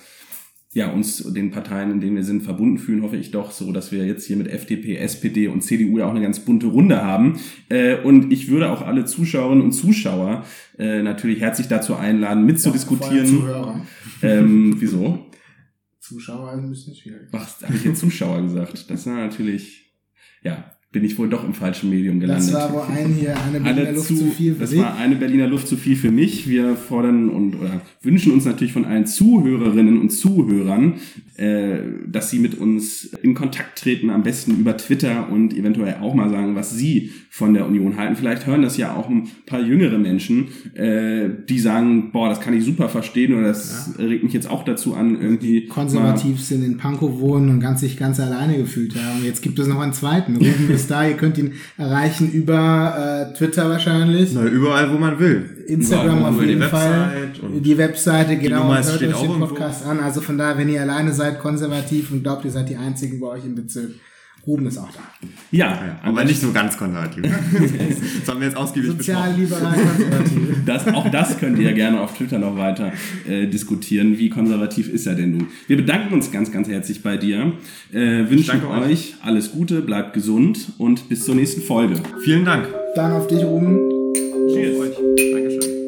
S3: ja, uns den Parteien, in denen wir sind, verbunden fühlen, hoffe ich doch, so dass wir jetzt hier mit FDP, SPD und CDU ja auch eine ganz bunte Runde haben. Äh, und ich würde auch alle Zuschauerinnen und Zuschauer äh, natürlich herzlich dazu einladen, mitzudiskutieren.
S1: Zuhörer.
S3: Ähm, wieso?
S1: Zuschauer ist ein bisschen schwierig.
S3: Ach, habe ich jetzt Zuschauer gesagt? Das war natürlich, ja, bin ich wohl doch im falschen Medium gelandet.
S1: Das war wohl ein hier eine Berliner Luft zu, zu viel
S3: für Das dich. war eine Berliner Luft zu viel für mich. Wir fordern und oder wünschen uns natürlich von allen Zuhörerinnen und Zuhörern, äh, dass sie mit uns in Kontakt treten, am besten über Twitter und eventuell auch mal sagen, was sie von der Union halten. Vielleicht hören das ja auch ein paar jüngere Menschen, äh, die sagen, boah, das kann ich super verstehen oder das ja. regt mich jetzt auch dazu an, irgendwie.
S1: Konservativ sind in Pankow wohnen und ganz sich ganz alleine gefühlt haben. Jetzt gibt es noch einen zweiten. Ruben ist da, ihr könnt ihn erreichen über äh, Twitter wahrscheinlich.
S2: Na, überall, wo man will.
S1: Instagram auf jeden Fall. Die Webseite, genau, hört euch den Podcast irgendwo. an. Also von daher, wenn ihr alleine seid, konservativ und glaubt, ihr seid die Einzigen bei euch im Bezirk, Ruben ist auch da.
S2: Ja, ja aber nicht so ganz konservativ. das haben wir jetzt ausgiebig
S1: Sozialliberal konservativ.
S3: Das, auch das könnt ihr gerne auf Twitter noch weiter äh, diskutieren. Wie konservativ ist er denn nun? Wir bedanken uns ganz, ganz herzlich bei dir. Äh, wünschen euch, euch alles Gute, bleibt gesund und bis zur nächsten Folge.
S2: Vielen Dank.
S1: Dann auf dich, Ruben.
S3: Cheers. Danke.